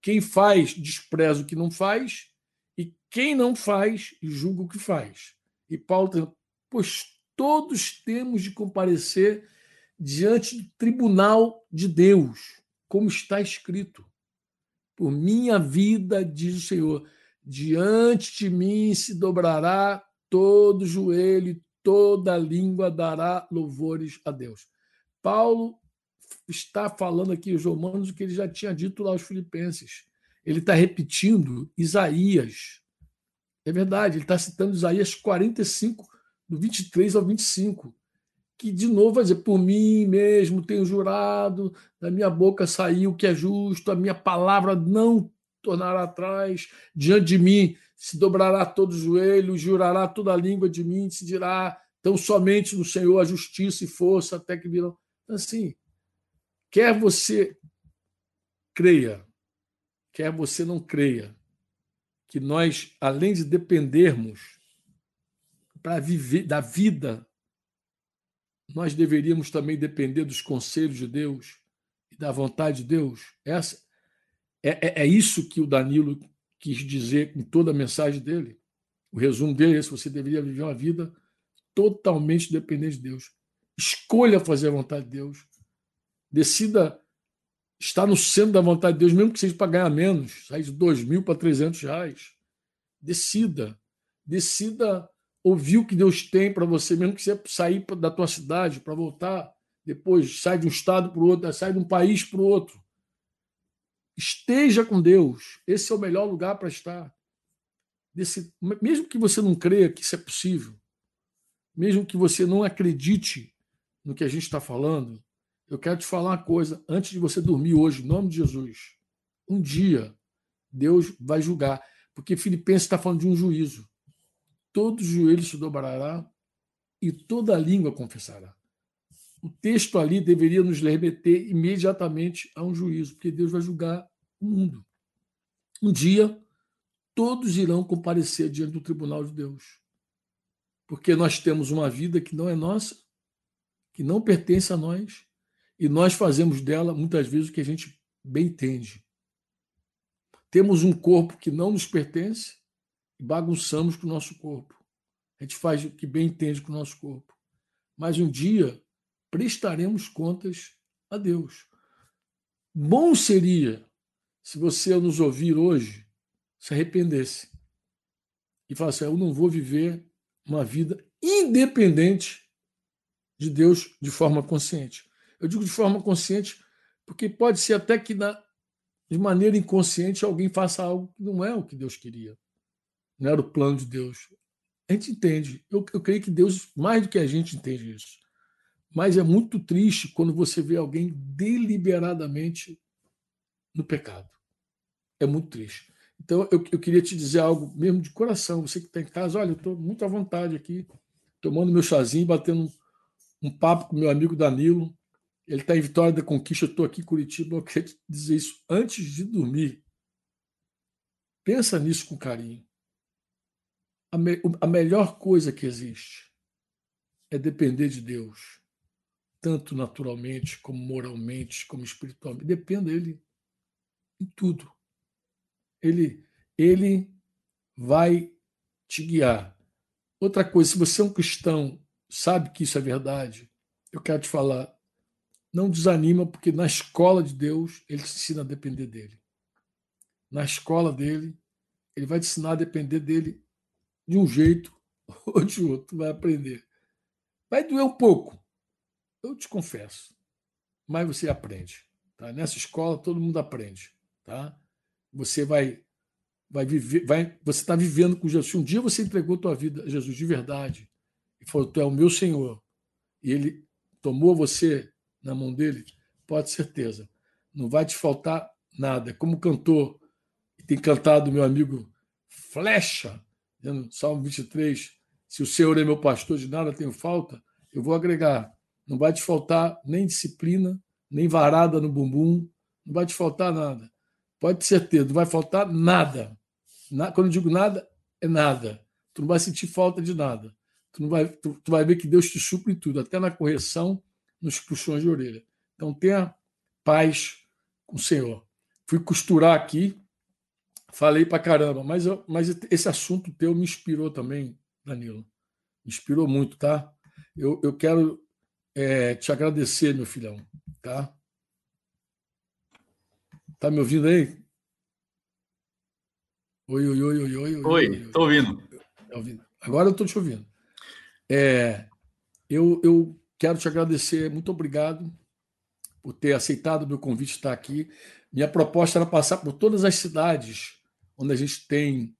Quem faz, despreza o que não faz, e quem não faz, julga o que faz. E Paulo tem, pois todos temos de comparecer diante do tribunal de Deus, como está escrito. Por minha vida, diz o Senhor, diante de mim se dobrará todo joelho toda língua dará louvores a Deus. Paulo está falando aqui aos Romanos o que ele já tinha dito lá aos Filipenses. Ele está repetindo Isaías. É verdade, ele está citando Isaías 45, do 23 ao 25, que de novo vai dizer: Por mim mesmo tenho jurado, da minha boca saiu o que é justo, a minha palavra não tornará atrás, diante de mim se dobrará todo o joelho, jurará toda a língua de mim, se dirá: Então somente no Senhor a justiça e força até que virão. Assim, quer você creia, quer você não creia, que nós, além de dependermos para viver da vida, nós deveríamos também depender dos conselhos de Deus e da vontade de Deus. Essa é, é, é isso que o Danilo quis dizer com toda a mensagem dele. O resumo dele é esse: você deveria viver uma vida totalmente dependente de Deus. Escolha fazer a vontade de Deus. Decida estar no centro da vontade de Deus, mesmo que seja para ganhar menos, sair de 2 mil para 300 reais. Decida. Decida ouvir o que Deus tem para você, mesmo que você sair da tua cidade para voltar, depois sai de um estado para o outro, sai de um país para o outro. Esteja com Deus. Esse é o melhor lugar para estar. Desse, mesmo que você não creia que isso é possível, mesmo que você não acredite no que a gente está falando, eu quero te falar uma coisa antes de você dormir hoje, em nome de Jesus. Um dia Deus vai julgar, porque Filipenses está falando de um juízo. Todo joelho se dobrará e toda língua confessará. O texto ali deveria nos remeter imediatamente a um juízo, porque Deus vai julgar o mundo. Um dia, todos irão comparecer diante do tribunal de Deus. Porque nós temos uma vida que não é nossa, que não pertence a nós, e nós fazemos dela muitas vezes o que a gente bem entende. Temos um corpo que não nos pertence e bagunçamos com o nosso corpo. A gente faz o que bem entende com o nosso corpo. Mas um dia prestaremos contas a Deus. Bom seria se você nos ouvir hoje se arrependesse e falasse: Eu não vou viver uma vida independente de Deus de forma consciente. Eu digo de forma consciente, porque pode ser até que na, de maneira inconsciente alguém faça algo que não é o que Deus queria. Não era o plano de Deus. A gente entende. Eu, eu creio que Deus, mais do que a gente, entende isso. Mas é muito triste quando você vê alguém deliberadamente no pecado. É muito triste. Então, eu, eu queria te dizer algo mesmo de coração. Você que está em casa, olha, eu estou muito à vontade aqui, tomando meu chazinho, batendo um, papo com meu amigo Danilo. Ele está em Vitória da Conquista, eu estou aqui em Curitiba. Eu queria te dizer isso antes de dormir. Pensa nisso com carinho. A, me, a melhor coisa que existe é depender de Deus, tanto naturalmente, como moralmente, como espiritualmente. Dependa dele em tudo. Ele, ele vai te guiar. Outra coisa, se você é um cristão, sabe que isso é verdade, eu quero te falar, não desanima, porque na escola de Deus, ele te ensina a depender dele. Na escola dele, ele vai te ensinar a depender dele de um jeito ou de outro. Vai aprender. Vai doer um pouco, eu te confesso, mas você aprende. Tá? Nessa escola, todo mundo aprende. Tá? Você vai vai viver, vai, você está vivendo com Jesus. Um dia você entregou tua vida a Jesus de verdade falou, tu é o meu Senhor, e ele tomou você na mão dele, pode certeza, não vai te faltar nada. Como cantor, tem cantado meu amigo Flecha, dizendo, Salmo 23, se o Senhor é meu pastor, de nada tenho falta, eu vou agregar, não vai te faltar nem disciplina, nem varada no bumbum, não vai te faltar nada. Pode ter certeza, não vai faltar nada. Quando eu digo nada, é nada. Tu não vai sentir falta de nada. Tu, não vai, tu, tu vai ver que Deus te supre em tudo, até na correção, nos puxões de orelha. Então tenha paz com o Senhor. Fui costurar aqui, falei para caramba, mas, eu, mas esse assunto teu me inspirou também, Danilo. Me inspirou muito, tá? Eu, eu quero é, te agradecer, meu filhão, tá? Tá me ouvindo aí? Oi, oi, oi, oi, oi. Oi, estou ouvindo. Tá ouvindo. Agora eu estou te ouvindo. É, eu, eu quero te agradecer, muito obrigado por ter aceitado o meu convite de estar aqui. Minha proposta era passar por todas as cidades onde a gente tem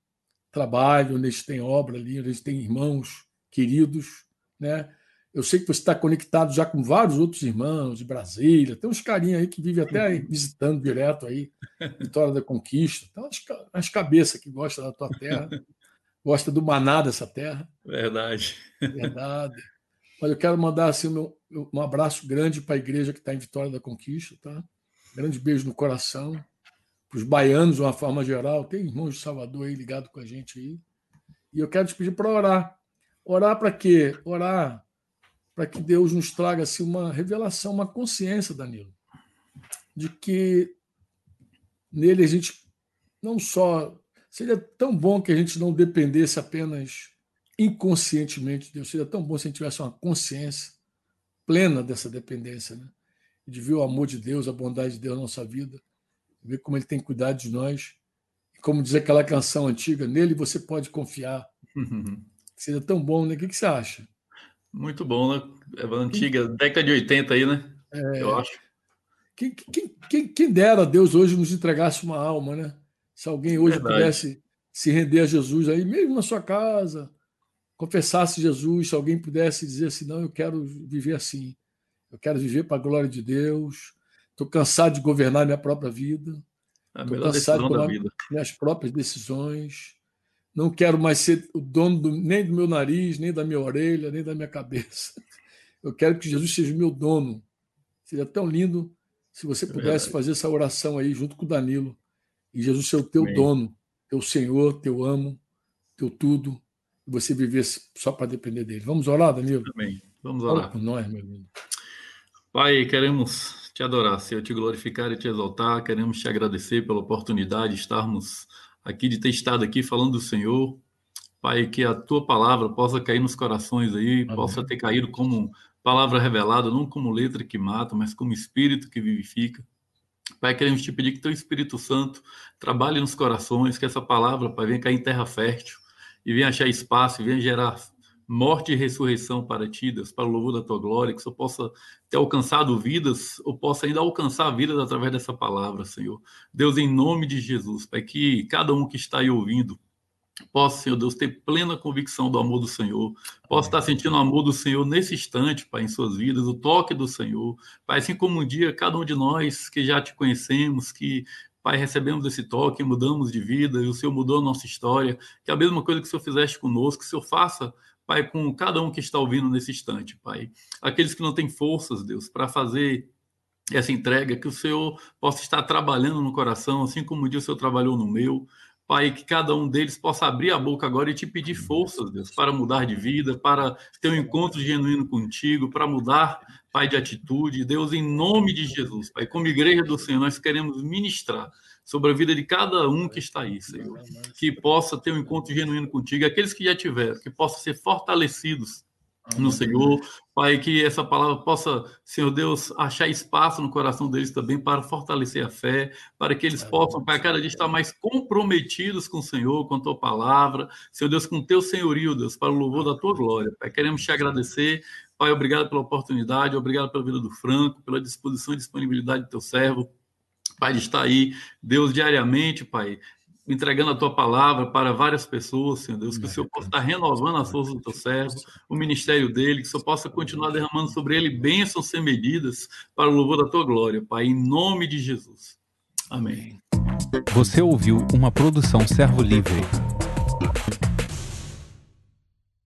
trabalho, onde a gente tem obra ali, onde a gente tem irmãos queridos, né? Eu sei que você está conectado já com vários outros irmãos de Brasília. Tem uns carinhas aí que vivem até aí, visitando direto aí, Vitória da Conquista. Tem umas, umas cabeças que gostam da tua terra, gosta do maná dessa terra. Verdade. Verdade. Mas eu quero mandar assim, um, um abraço grande para a igreja que está em Vitória da Conquista. Tá? Grande beijo no coração. para os baianos de uma forma geral. Tem irmãos de Salvador aí ligado com a gente aí. E eu quero te pedir para orar. Orar para quê? Orar para que Deus nos traga assim, uma revelação, uma consciência, Danilo, de que nele a gente não só. Seria tão bom que a gente não dependesse apenas inconscientemente de Deus, seria tão bom se a gente tivesse uma consciência plena dessa dependência, né? de ver o amor de Deus, a bondade de Deus na nossa vida, ver como Ele tem cuidado de nós. E como diz aquela canção antiga, nele você pode confiar. Seria tão bom, né? O que, que você acha? Muito bom, né? É antiga, década de 80 aí, né? É... Eu acho. Quem, quem, quem, dera Deus hoje nos entregasse uma alma, né? Se alguém hoje Verdade. pudesse se render a Jesus aí, mesmo na sua casa, confessasse Jesus, se alguém pudesse dizer assim, não, eu quero viver assim, eu quero viver para a glória de Deus, estou cansado de governar minha própria vida, estou cansado de tomar minhas próprias decisões, não quero mais ser o dono do, nem do meu nariz, nem da minha orelha, nem da minha cabeça. Eu quero que Jesus seja o meu dono. Seria tão lindo se você é pudesse é fazer essa oração aí junto com o Danilo. E Jesus ser o teu Amém. dono, teu Senhor, teu amo, teu tudo. E você viver só para depender dele. Vamos orar, Danilo? Amém. Vamos orar. Por nós, meu. Pai, queremos te adorar, Senhor, te glorificar e te exaltar. Queremos te agradecer pela oportunidade de estarmos aqui, de ter estado aqui falando do Senhor. Pai, que a tua palavra possa cair nos corações aí, Amém. possa ter caído como palavra revelada, não como letra que mata, mas como espírito que vivifica. Pai, queremos te pedir que teu Espírito Santo trabalhe nos corações, que essa palavra, Pai, venha cair em terra fértil e venha achar espaço, e venha gerar morte e ressurreição para ti, Deus, para o louvor da tua glória, que só possa ter alcançado vidas, ou possa ainda alcançar vidas através dessa palavra, Senhor. Deus, em nome de Jesus, Pai, que cada um que está aí ouvindo, possa, Senhor Deus, ter plena convicção do amor do Senhor, possa estar sentindo o amor do Senhor nesse instante, Pai, em suas vidas, o toque do Senhor. Pai, assim como um dia cada um de nós que já te conhecemos, que Pai, recebemos esse toque, mudamos de vida, e o Senhor mudou a nossa história, que é a mesma coisa que o Senhor fizeste conosco, que o Senhor faça, Pai, com cada um que está ouvindo nesse instante, Pai. Aqueles que não têm forças, Deus, para fazer essa entrega, que o Senhor possa estar trabalhando no coração, assim como um dia o Senhor trabalhou no meu. Pai, que cada um deles possa abrir a boca agora e te pedir forças, Deus, para mudar de vida, para ter um encontro genuíno contigo, para mudar, Pai, de atitude. Deus, em nome de Jesus, Pai, como igreja do Senhor, nós queremos ministrar sobre a vida de cada um que está aí, Senhor. Que possa ter um encontro genuíno contigo, aqueles que já tiveram, que possam ser fortalecidos no Senhor. Pai, que essa palavra possa, Senhor Deus, achar espaço no coração deles também para fortalecer a fé, para que eles possam, Pai, cada dia estar mais comprometidos com o Senhor, com a tua palavra, Senhor Deus, com o teu senhorio, Deus, para o louvor da tua glória. Pai, queremos te agradecer. Pai, obrigado pela oportunidade, obrigado pela vida do Franco, pela disposição e disponibilidade do teu servo. Pai, de estar aí, Deus, diariamente, Pai, entregando a tua palavra para várias pessoas, Senhor Deus, que o Senhor possa estar renovando as forças do teu servo, o ministério dele, que o Senhor possa continuar derramando sobre ele bênçãos sem medidas para o louvor da tua glória, Pai, em nome de Jesus. Amém. Você ouviu uma produção Servo Livre.